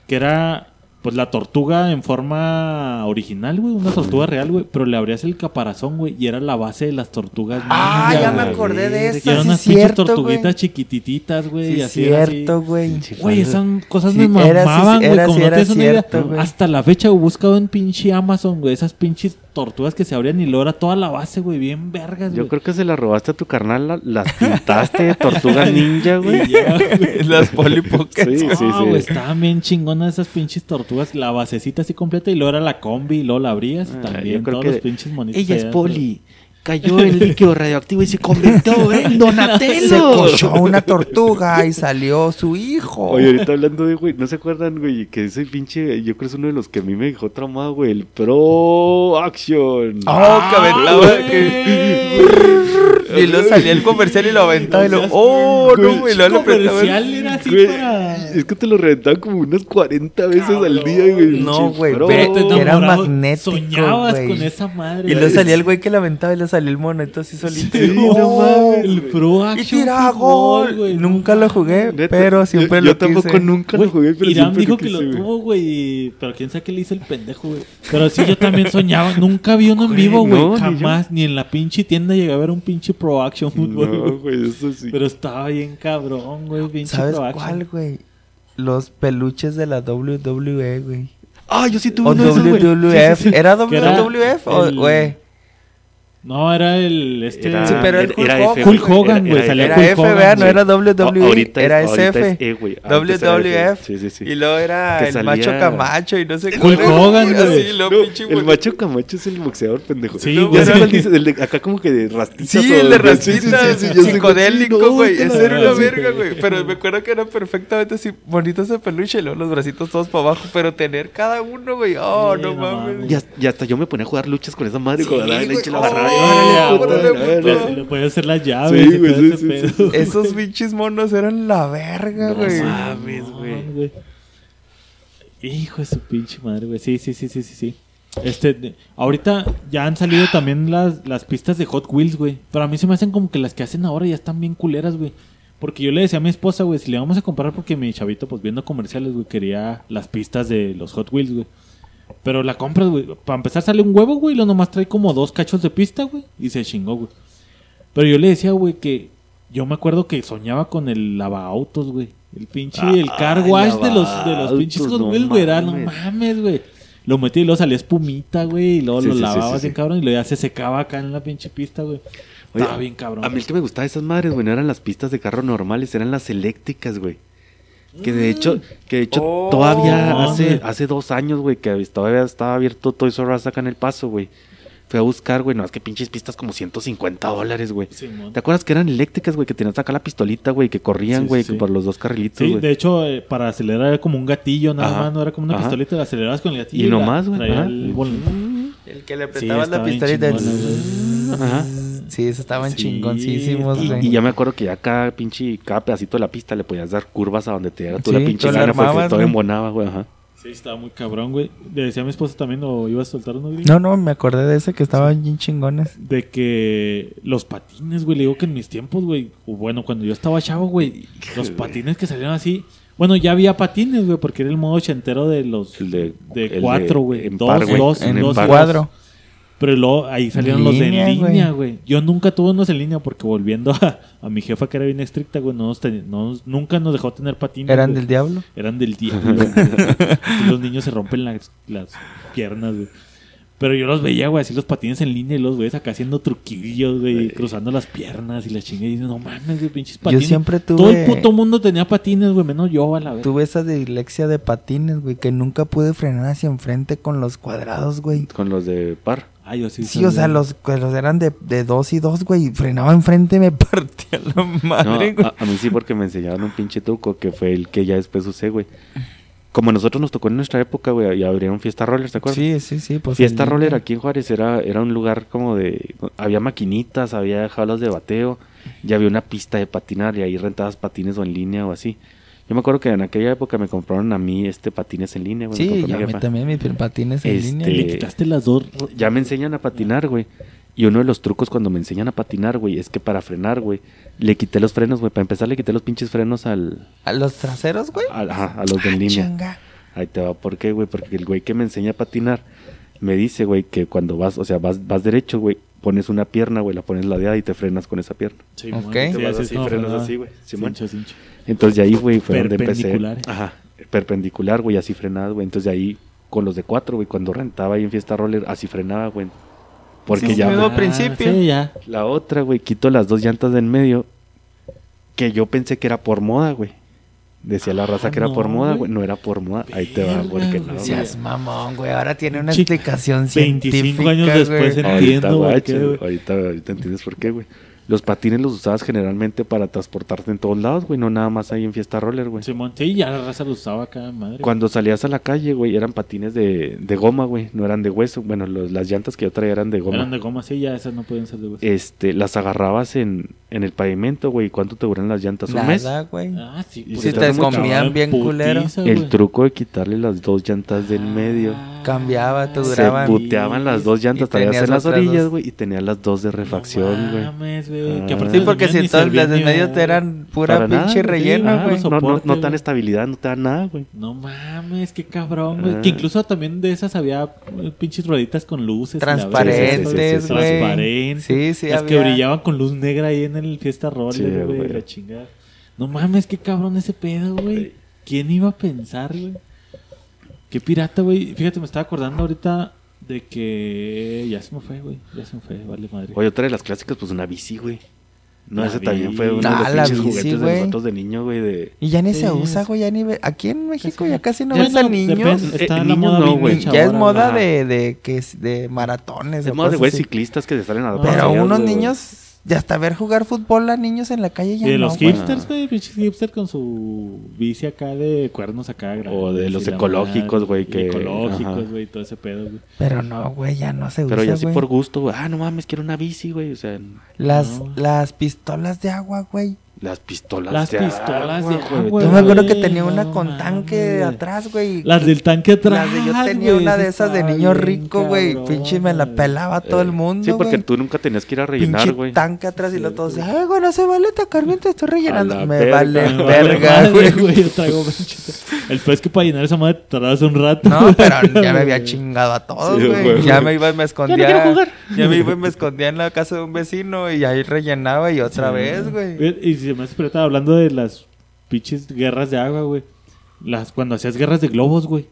Que era. Pues la tortuga en forma original, güey. Una tortuga real, güey. Pero le abrías el caparazón, güey. Y era la base de las tortugas Ah, ninja, ya me acordé de Y esa. eran Sí, unas pinches cierto, tortuguitas güey. chiquitititas, güey. y Sí, así cierto, güey. Güey, esas cosas Sí, me mamaban, güey. Como no era tienes una idea. Hasta la fecha he buscado en pinche Amazon, güey. Esas pinches tortugas que se abrían y luego era toda la base, güey. Bien vergas, güey. Yo creo que se las robaste a tu carnal, la- las pintaste de tortuga ninja, güey. Las Polly Pockets. Sí, sí, No, sí. güey, estaban bien chingonas esas pinches tortugas. La basecita así completa y luego era la combi y luego la abrías. y Ah, también yo creo todos que los pinches monitos. Ella es. Poli. Cayó en líquido radioactivo y se convirtió en Se Donatello. cochó una tortuga y salió su hijo. Oye, ahorita hablando de, güey, ¿no se acuerdan, güey? Que ese pinche, yo creo que es uno de los que a mí me dejó traumado, güey, el Pro Action. Oh, que aventaba. güey. que- Y luego salía el comercial y lo aventaba y lo. ¡Oh, no, güey! Lo comercial era así Güey, para... Es que te lo reventaban como unas 40 veces al día, güey. No, güey, Pero era magnético, Soñabas güey. con esa madre. Y luego salía el güey que lo aventaba y le salía el monito así solito. Sí, no mames. El Pro Y Action tiraba Fútbol, gol. güey. Nunca lo jugué, Neta, pero siempre yo, lo Yo tampoco quise. nunca lo jugué, pero Irán dijo lo que lo quise, tuvo, güey. Pero quién sabe qué le hizo el pendejo, güey. Pero sí, yo también soñaba. Nunca vi uno en vivo, güey. Jamás. Ni, en la pinche tienda llegué a ver un pinche Pro Action Fútbol, No, güey. eso sí. Pero estaba bien cabrón, güey. Pinche ¿Sabes Pro Action. cuál, güey? Los peluches de la WWE, güey. Ah, yo sí tuve O uno de esos, güey. WWF. Sí, sí, sí. ¿Era WWF o, el- güey? No, era el. Este, Era- Sí, pero el era- Hulk era Hogan, Hulk güey, Era- salía Era Hulk F, Hogan, vea, no sí. era O- WWE, ahorita es- era ahorita SF. es E, WWF. F. Sí, sí, sí. Y luego era Que el salía- macho Camacho y no sé Hulk cuál. Hogan, güey. No, el macho Camacho es el boxeador, pendejo. Sí, No, güey. el de acá como que de rastitas. Sí, o el de sí, rastitas, psicodélico, güey. Ese era una verga, güey. Pero me acuerdo que era perfectamente así, bonito ese peluche, y luego los bracitos todos para abajo. Pero tener cada uno, güey. Oh, no mames. Y hasta, y yo me ponía a jugar luchas con esa madre. Con la leche la agarraba. Ah, puto. órale. Le podía hacer las llaves. Sí, y güey, todo sí, ese sí, pedo, sí, sí. güey. Esos pinches monos eran la verga, No güey. mames, güey. güey. Hijo de su pinche madre, güey. Sí, sí, sí, sí, sí, sí. Este, ahorita ya han salido también las, las pistas de Hot Wheels, güey. Pero a mí se me hacen como que las que hacen ahora ya están bien culeras, güey. Porque yo le decía a mi esposa, güey, si le vamos a comprar porque mi chavito, pues viendo comerciales, güey, quería las pistas de los Hot Wheels, güey. Pero la compras, güey. Para empezar sale un huevo, güey, y lo nomás trae como dos cachos de pista, güey. Y se chingó, güey. Pero yo le decía, güey, que yo me acuerdo que soñaba con el lavaautos, güey. El pinche, el car Ay, wash de los, de los pinches Hot no Wheels, güey. No mames. güey. Lo metí y luego salía espumita, güey. Y luego Sí, lo sí, sí, lavabas sí, bien sí. cabrón. Y luego ya se secaba acá en la pinche pista, güey. Estaba bien cabrón. A mí el que me gustaba de esas madres, güey, no eran las pistas de carro normales, eran las eléctricas, güey. Que de hecho, que de hecho Oh. todavía hace, hace dos años, güey, que todavía estaba abierto Toys R Us acá en El Paso, güey. Fui a buscar, güey, no, es que pinches pistas como 150 dólares, güey. Simón. ¿Te acuerdas que eran eléctricas, güey? Que tenías acá la pistolita, güey, que corrían, Sí, güey, sí, sí. por los dos carrilitos, Sí, güey. de hecho, eh, para acelerar era como un gatillo, nada Ajá, más, no era como una ajá. pistolita, la acelerabas con el gatillo. Y la- nomás, güey, el El que le Sí, apretabas la pistolita. y- chingona. Ajá. Sí, esos estaban Sí, chingoncísimos, y- güey. Y ya me acuerdo que ya cada pinche, cada pedacito de la pista le podías dar curvas a donde te diera tú Sí, la pinche gana porque armabas, todo embonaba, güey, ajá. Sí, estaba muy cabrón, güey. Le decía a mi esposa también, ¿o ibas a soltar uno, güey? No, no, me acordé de ese que estaban bien chingones. De que los patines, güey, le digo que en mis tiempos, güey, o bueno, cuando yo estaba chavo, güey, los patines que salieron así. Bueno, ya había patines, güey, porque era el modo ochentero de los. El de- de el cuatro, de güey. Dos, güey, dos, en dos. cuadro. Pero luego ahí salieron los de en línea, güey. Yo nunca tuve unos en línea porque volviendo a, a mi jefa que era bien estricta, güey, no nos ten- no nunca nos dejó tener patines. ¿Eran del diablo? Eran del diablo. los niños se rompen las, las piernas, güey. Pero yo los veía, güey, así los patines en línea y los güeyes acá haciendo truquillos, güey, cruzando las piernas y la chingada. Y no mames, güey, pinches Yo patines. siempre Todo el tuve, puto mundo tenía patines, güey, menos yo, a la vez. tuve esa dislexia de patines, güey, que nunca pude frenar hacia enfrente con los cuadrados, güey. Con los de par. Ah, yo sí. Sí, o sea, los, que los eran de, de dos y dos, güey. y Frenaba enfrente y me partía la No, madre, güey. a, a mí sí porque me enseñaron un pinche truco que fue el que ya después usé, güey. como a nosotros nos tocó en nuestra época, güey, y abrieron Fiesta Roller, ¿te acuerdas? Sí, sí, sí. Pues Fiesta Roller aquí en Juárez era, era un lugar como de... Había maquinitas, había jaulas de bateo, ya había una pista de patinar y ahí rentabas patines o en línea o así. Yo me acuerdo que en aquella época me compraron a mí este patines en línea, güey. me Sí, yo a mí también mis patines en Este, línea. Le quitaste las dos. Ya me enseñan a patinar, güey. Y uno de los trucos cuando me enseñan a patinar, güey, es que para frenar, güey, le quité los frenos, güey. Para empezar, le quité los pinches frenos al, ¿A los traseros, güey? ajá, a los de en línea. Changa. Ahí te va, ¿por qué, güey? Porque el güey que me enseña a patinar me dice, güey, que cuando vas, o sea, vas, vas derecho, güey, pones una pierna, güey, la pones ladeada y te frenas con esa pierna. Sí, Ok. Te vas así frenas así, güey. Simón. Entonces de ahí, güey, fue donde empecé. Ajá, perpendicular, güey, así frenadas, güey. Entonces de ahí, con los de cuatro, güey, cuando rentaba ahí en Fiesta Roller, así frenaba, güey. Porque Sí, ya... me- principio. Sí, ya. La otra, güey, quito las dos llantas de en medio, que yo pensé que era por moda, güey. Decía la raza Ah, que era por moda, güey. No era por moda. Ahí te va, porque no. Seas mamón, güey. Ahora tiene una explicación 25 científica, años después güey. ahorita, ahorita entiendes por qué, güey. Los patines los usabas generalmente para transportarte en todos lados, güey. No nada más ahí en Fiesta Roller, güey. Simón, sí, ya la raza lo usaba acá, madre. Cuando salías a la calle, güey, eran patines de, de goma, güey. No eran de hueso. Bueno, los- las llantas que yo traía eran de goma. Eran de goma, sí, ya esas no podían ser de hueso. Este, las agarrabas en, en el pavimento, güey. ¿Y ¿Cuánto te duran las llantas? ¿Un mes? Nada, güey. Ah, sí. Y pues si te acababa comían en bien culero. putiza, El truco de quitarle las dos llantas del medio. Ah, Cambiaba, te duraban- Se puteaban las dos llantas, traías en las orillas, güey, y tenías las dos de refacción, No güey. mames, güey. que Ah. aparte Sí, porque si todas las medio te eran pura nada, pinche güey. relleno, Ah, güey. no, no, no te dan güey. estabilidad, no te dan nada, güey. No mames, qué cabrón, güey. Ah. Que incluso también de esas había eh, pinches rueditas con luces. Transparentes, güey. Transparentes. Sí, sí, Las que brillaban con luz negra ahí en el Fiesta Roller, güey. güey. la chingada. No mames, qué cabrón ese pedo. Güey. ¿Quién iba a pensar, güey? Qué pirata, güey. Fíjate, me estaba acordando ahorita de que... Ya se me fue, güey. Ya se me fue, vale madre. Oye, otra de las clásicas, pues una bici, güey. No, La ese también fue uno de Ah, los la pinches bici, juguetes de nosotros de niño, güey, de... Y ya ni Sí, se usa, es- güey. Ya ni ve- Aquí en México ya casi no ves a niños. Está Eh, la moda no, güey. Ya es moda de, de que es de maratones. De o moda de güey ciclistas que se salen a dar Pero unos niños, de hasta ver jugar fútbol a niños en la calle ya Y de no, los güey. hipsters, güey, pinches hipsters con su bici acá de cuernos acá. O de grandes los y ecológicos, güey, y que- Ecológicos, güey, todo ese pedo, güey. Pero no, güey, ya no se usa, Pero ya güey. por gusto, güey. Ah, no mames, quiero una bici, güey. O sea, Las, No. las pistolas de agua, güey. Las pistolas Las de pistolas de agua, güey. Yo me acuerdo que güey, tenía una con tanque atrás, güey. Las del tanque atrás. Las de- yo tenía güey, una de esa esas de niño bien rico, güey. Pinche me la güey. pelaba todo el mundo, Sí, porque güey. tú nunca tenías que ir a rellenar, Pinche güey. tanque atrás y Sí, los todos, güey. ay, güey, no se vale atacar mientras estoy rellenando. Me verga. vale Me vale verga, madre, güey. Yo traigo pinche- El pez que para llenar esa madre tardas un rato. No, pero ya me había chingado a todos, Sí, güey. güey. ya me iba y me escondía. Ya no quiero jugar. Ya me iba y me escondía en la casa de un vecino y ahí rellenaba y otra vez, güey. Y me hace hablando de las pinches guerras de agua, güey. Las, cuando hacías guerras de globos, güey.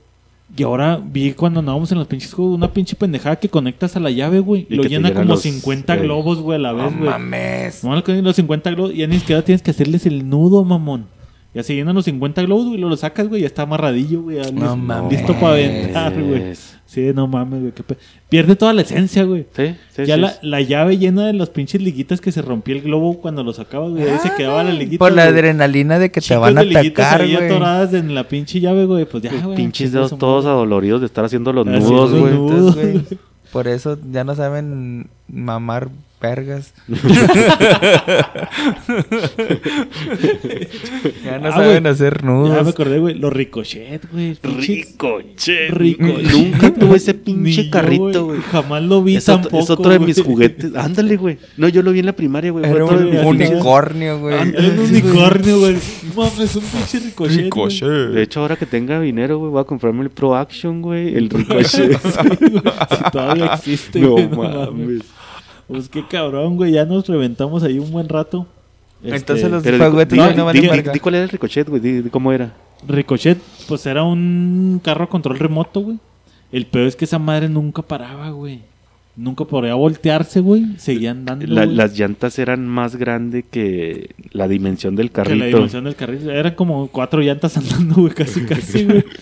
Y ahora vi cuando andábamos en los pinches juegos una pinche pendejada que conectas a la llave, güey. Y Lo llena como los- 50 eh. globos, güey, a la vez, güey. mames. No, los 50 globos, ya ni siquiera tienes que hacerles el nudo, mamón. Ya se llenan los 50 globos, güey, lo, lo sacas, güey, ya está amarradillo, güey. No listo, mames. listo para aventar, güey. Sí, no mames, güey. qué pe- Pierde toda la esencia, güey. Sí, sí, ya sí. la, la llave llena de las pinches liguitas que se rompía el globo cuando lo sacabas, güey. Ahí se quedaba la liguita. Por la güey. adrenalina de que te van a de atacar, güey. atoradas en la pinche llave, güey. Pues ya, güey. pinches dedos todos adoloridos de estar haciendo los Así nudos, güey. Por eso ya no saben mamar vergas. ya no Ah, saben hacer Ya me nudos. acordé, güey. Los ricochet, güey. Ricochet. Ricochet. Nunca tuve ese pinche yo, carrito, güey. Jamás lo vi Es, otro- tampoco. es otro de mis juguetes. Ándale, güey. No, yo lo vi en la primaria, güey. Era otro un unicornio, güey. Era un unicornio, güey. Mames, un pinche ricochet. güey. De hecho, ahora que tenga dinero, güey, voy a comprarme el Pro Action, güey. El Ricochet. Si todavía existe, no güey. mames. Pues qué cabrón, güey. Ya nos reventamos ahí un buen rato. Este, Entonces los di- hoy no di- valen di- cuál era el Ricochet, güey. Di, di cómo era. Ricochet, pues era un carro a control remoto, güey. El peor es que esa madre nunca paraba, güey. Nunca podía voltearse, güey. Seguían dando. La- las llantas eran más grandes que la dimensión del que carrito. la dimensión del carril. Eran como cuatro llantas andando, güey, casi, casi, güey.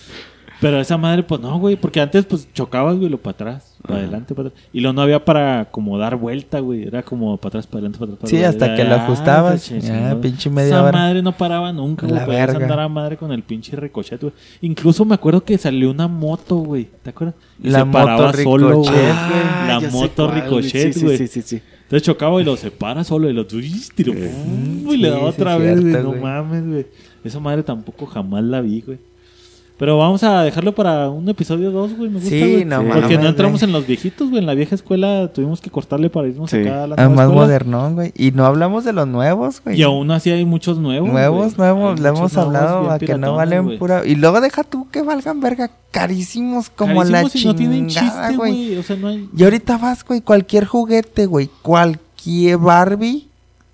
Pero esa madre, pues no, güey. Porque antes, pues chocabas, güey, lo para atrás. para adelante, para atrás. Y luego no había para como dar vuelta, güey. Era como para atrás, para adelante, para atrás. para Sí, hasta que lo Ah, ajustabas. esa Ya, chingada. pinche media Esa madre no paraba nunca, güey. La Podías verga. andar a madre con el pinche ricochet, güey. Incluso me acuerdo que salió una moto, güey. ¿Te acuerdas? Y La se moto paraba solo, güey. Ah, La moto cuál, ricochet, sí, güey. Sí, sí, sí. Entonces chocaba y lo separa solo y lo twist y lo pum, y le da otra vez, güey. No mames, güey. Esa madre tampoco jamás la vi, güey. Pero vamos a dejarlo para un episodio 2, güey. Me gusta, Sí, güey. no Porque mames, no entramos en los viejitos, güey. En la vieja escuela tuvimos que cortarle para irnos Sí. acá a la Ah, nueva más escuela. modernón, güey. Y no hablamos de los nuevos, güey. Y aún así hay muchos nuevos. Nuevos, güey. nuevos, Hay le hemos hablado a que no valen güey. pura. Y luego deja tú que valgan verga carísimos como la Carísimos y no tienen chingada, chiste, güey. güey. O sea, no hay. Y ahorita vas, güey, cualquier juguete, güey, cualquier Barbie,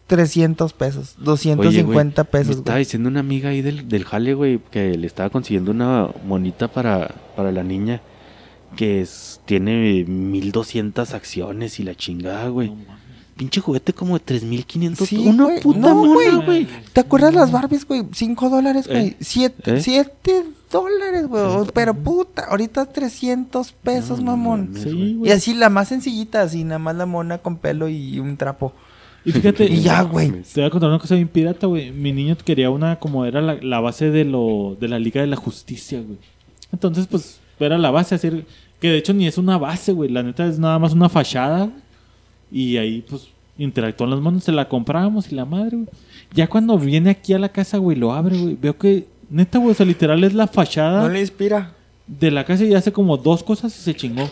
300 pesos, 250 Me pesos, estaba güey. diciendo una amiga ahí del, del jale, güey, que le estaba consiguiendo una monita para, para la niña que es, tiene 1200 acciones y la chingada, güey. No. Pinche juguete como de 3500. Sí, una güey. puta No, mona, güey. ¿Te acuerdas las Barbies, güey? 5 dólares, güey. ¿Eh? 7 ¿Eh? dólares, güey. Pero puta, ahorita 300 pesos, No, no mamón. mames, Sí. Y así la más sencillita, así nada más la mona con pelo y un trapo. Y fíjate. Y ya, güey. Te voy a contar una cosa bien pirata, güey. Mi niño quería una como era la, la base de lo de la Liga de la Justicia, güey. Entonces, pues, era la base, así que de hecho ni es una base, güey. La neta es nada más una fachada. Y ahí, pues, interactúan las manos, se la compramos y la madre, güey. Ya cuando viene aquí a la casa, güey, lo abre, güey. Veo que, neta, güey, o sea, literal es la fachada No le inspira. de la casa y hace como dos cosas y se chingó.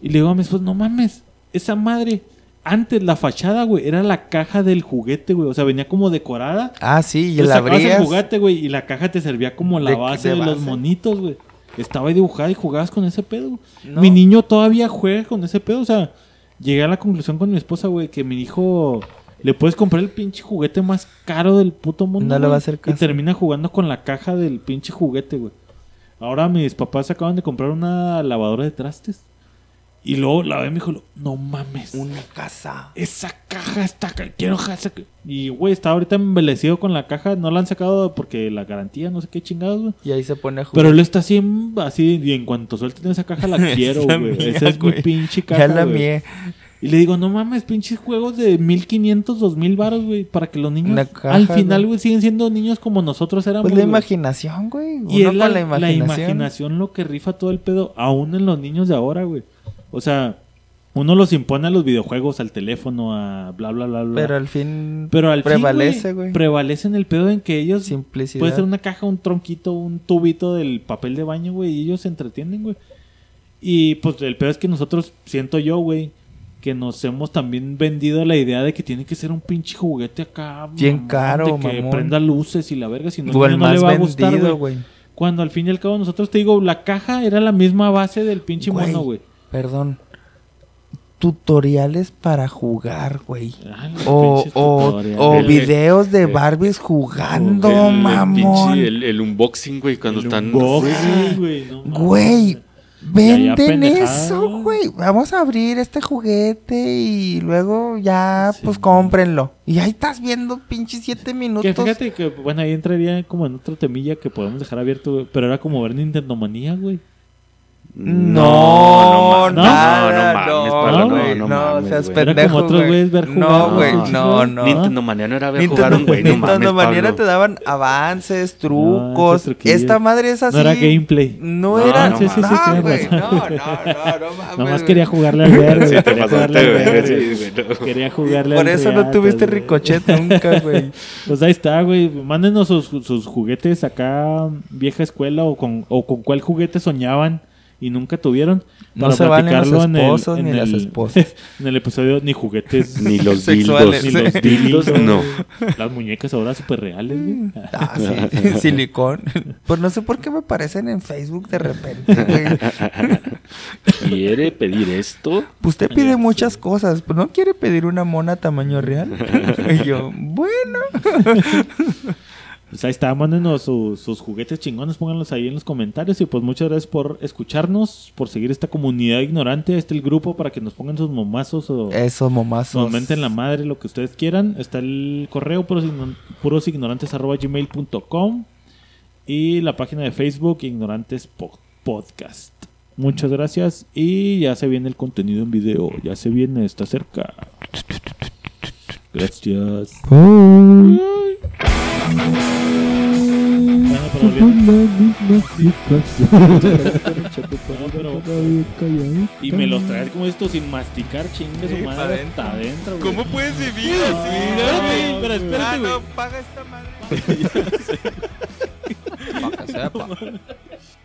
Y le digo a mi esposo, no mames, esa madre. Antes la fachada, güey, era la caja del juguete, güey. O sea, venía como decorada. Ah, sí, y la sacabas el abrías. juguete, güey, y la caja te servía como la De- base de de, los monitos, güey. Estaba ahí dibujada y jugabas con ese pedo. güey. No. Mi niño todavía juega con ese pedo. O sea, llegué a la conclusión con mi esposa, güey, que mi hijo le puedes comprar el pinche juguete más caro del puto mundo. No le va a hacer Y caso. termina jugando con la caja del pinche juguete, güey. Ahora mis papás acaban de comprar una lavadora de trastes. Y luego la ve y me dijo, no mames. Una casa. Esa caja está... ca- Quiero esa... ca-". Y, güey, está ahorita embelecido con la caja. No la han sacado porque la garantía, no sé qué chingados, güey. Y ahí se pone a jugar. Pero él está así, así, y en cuanto suelten esa caja la quiero, la güey. mía, Esa es mi pinche caja, Ya la mié. Y le digo, no mames, pinches juegos de 1500, 2000 baros, güey, para que los niños caja, al final, güey. siguen siendo niños como nosotros éramos. Pues la imaginación, güey. Y es la, la la imaginación. imaginación. lo que rifa todo el pedo, aún en los niños de ahora, güey. O sea, uno los impone a los videojuegos, al teléfono, a bla, bla, bla, bla. Pero al fin Pero al prevalece, güey. Prevalece en el pedo en que ellos Simplicidad. Puede ser una caja, un tronquito, un tubito del papel de baño, güey, y ellos se entretienen, güey. Y pues el peor es que nosotros, siento yo, güey, que nos hemos también vendido la idea de que tiene que ser un pinche juguete acá. Bien mamón, caro, de que mamón. prenda luces y la verga, si no, no le va a gustar, vendido, güey. Cuando al fin y al cabo nosotros te digo, la caja era la misma base del pinche mono, güey. Perdón. Tutoriales para jugar, güey. Los O, pinches o, tutoriales. o El- videos de el- Barbies jugando, El- el mamón. pinche- el, el unboxing, güey, cuando El están. unboxing, güey, no mames. Güey, ya venden eso, güey. güey. Vamos a abrir este juguete y luego ya, Sí. pues cómprenlo. Y ahí estás viendo pinches siete minutos. Que fíjate que, bueno, ahí entraría como en otro temilla que podemos dejar abierto, güey, pero era como ver Nintendo Manía, güey. No, no, nada, no mames, no, no, no, no seas pendejo, como otros güey. güeyes ver No, güey, ¿no? no. Nintendo Manía no era ver Nintendo, jugar un güey, no Nintendo mames, Pablo. te daban avances, No, trucos. Esta madre es así. No era gameplay. No, No, era. no, sí, sí, sí, no, güey, no, no, no, no mames. Nomás quería jugarle al verde. Sí, te quería pasaste, jugarle al güey, verde. Quería jugarle Por al eso no tuviste ricochet nunca, güey. Pues ahí está, güey. Mándenos sus, juguetes acá, vieja escuela, o con cuál juguete soñaban y nunca tuvieron. No para se valen los platicarlo en el- esposos en ni las esposas. en el episodio, ni juguetes. Ni los dildos. Ni los dildos, no. Las muñecas ahora súper reales, güey. Ah, sí, silicón. Pues no sé por qué me aparecen en Facebook de repente, güey. ¿Quiere pedir esto? Usted pide muchas cosas, pero no quiere pedir una mona tamaño real. Y yo, bueno. Pues ahí está, mándenos su- sus juguetes chingones, pónganlos ahí en los comentarios. Y pues muchas gracias por escucharnos, por seguir esta comunidad ignorante. Este el grupo para que nos pongan sus momazos o Eso, momazos. nos menten la madre, lo que ustedes quieran. Está el correo purosigno- purosignorantes.gmail.com y la página de Facebook Ignorantes Po- Podcast. Muchas gracias. Y ya se viene el contenido en video. Ya se viene, está cerca. Gracias. Y me los traes como esto sin masticar, chingue su madre adentro. hasta adentro. güey. ¿Cómo puedes vivir así? espérate, pero espérate, Ah, güey. no, paga esta madre.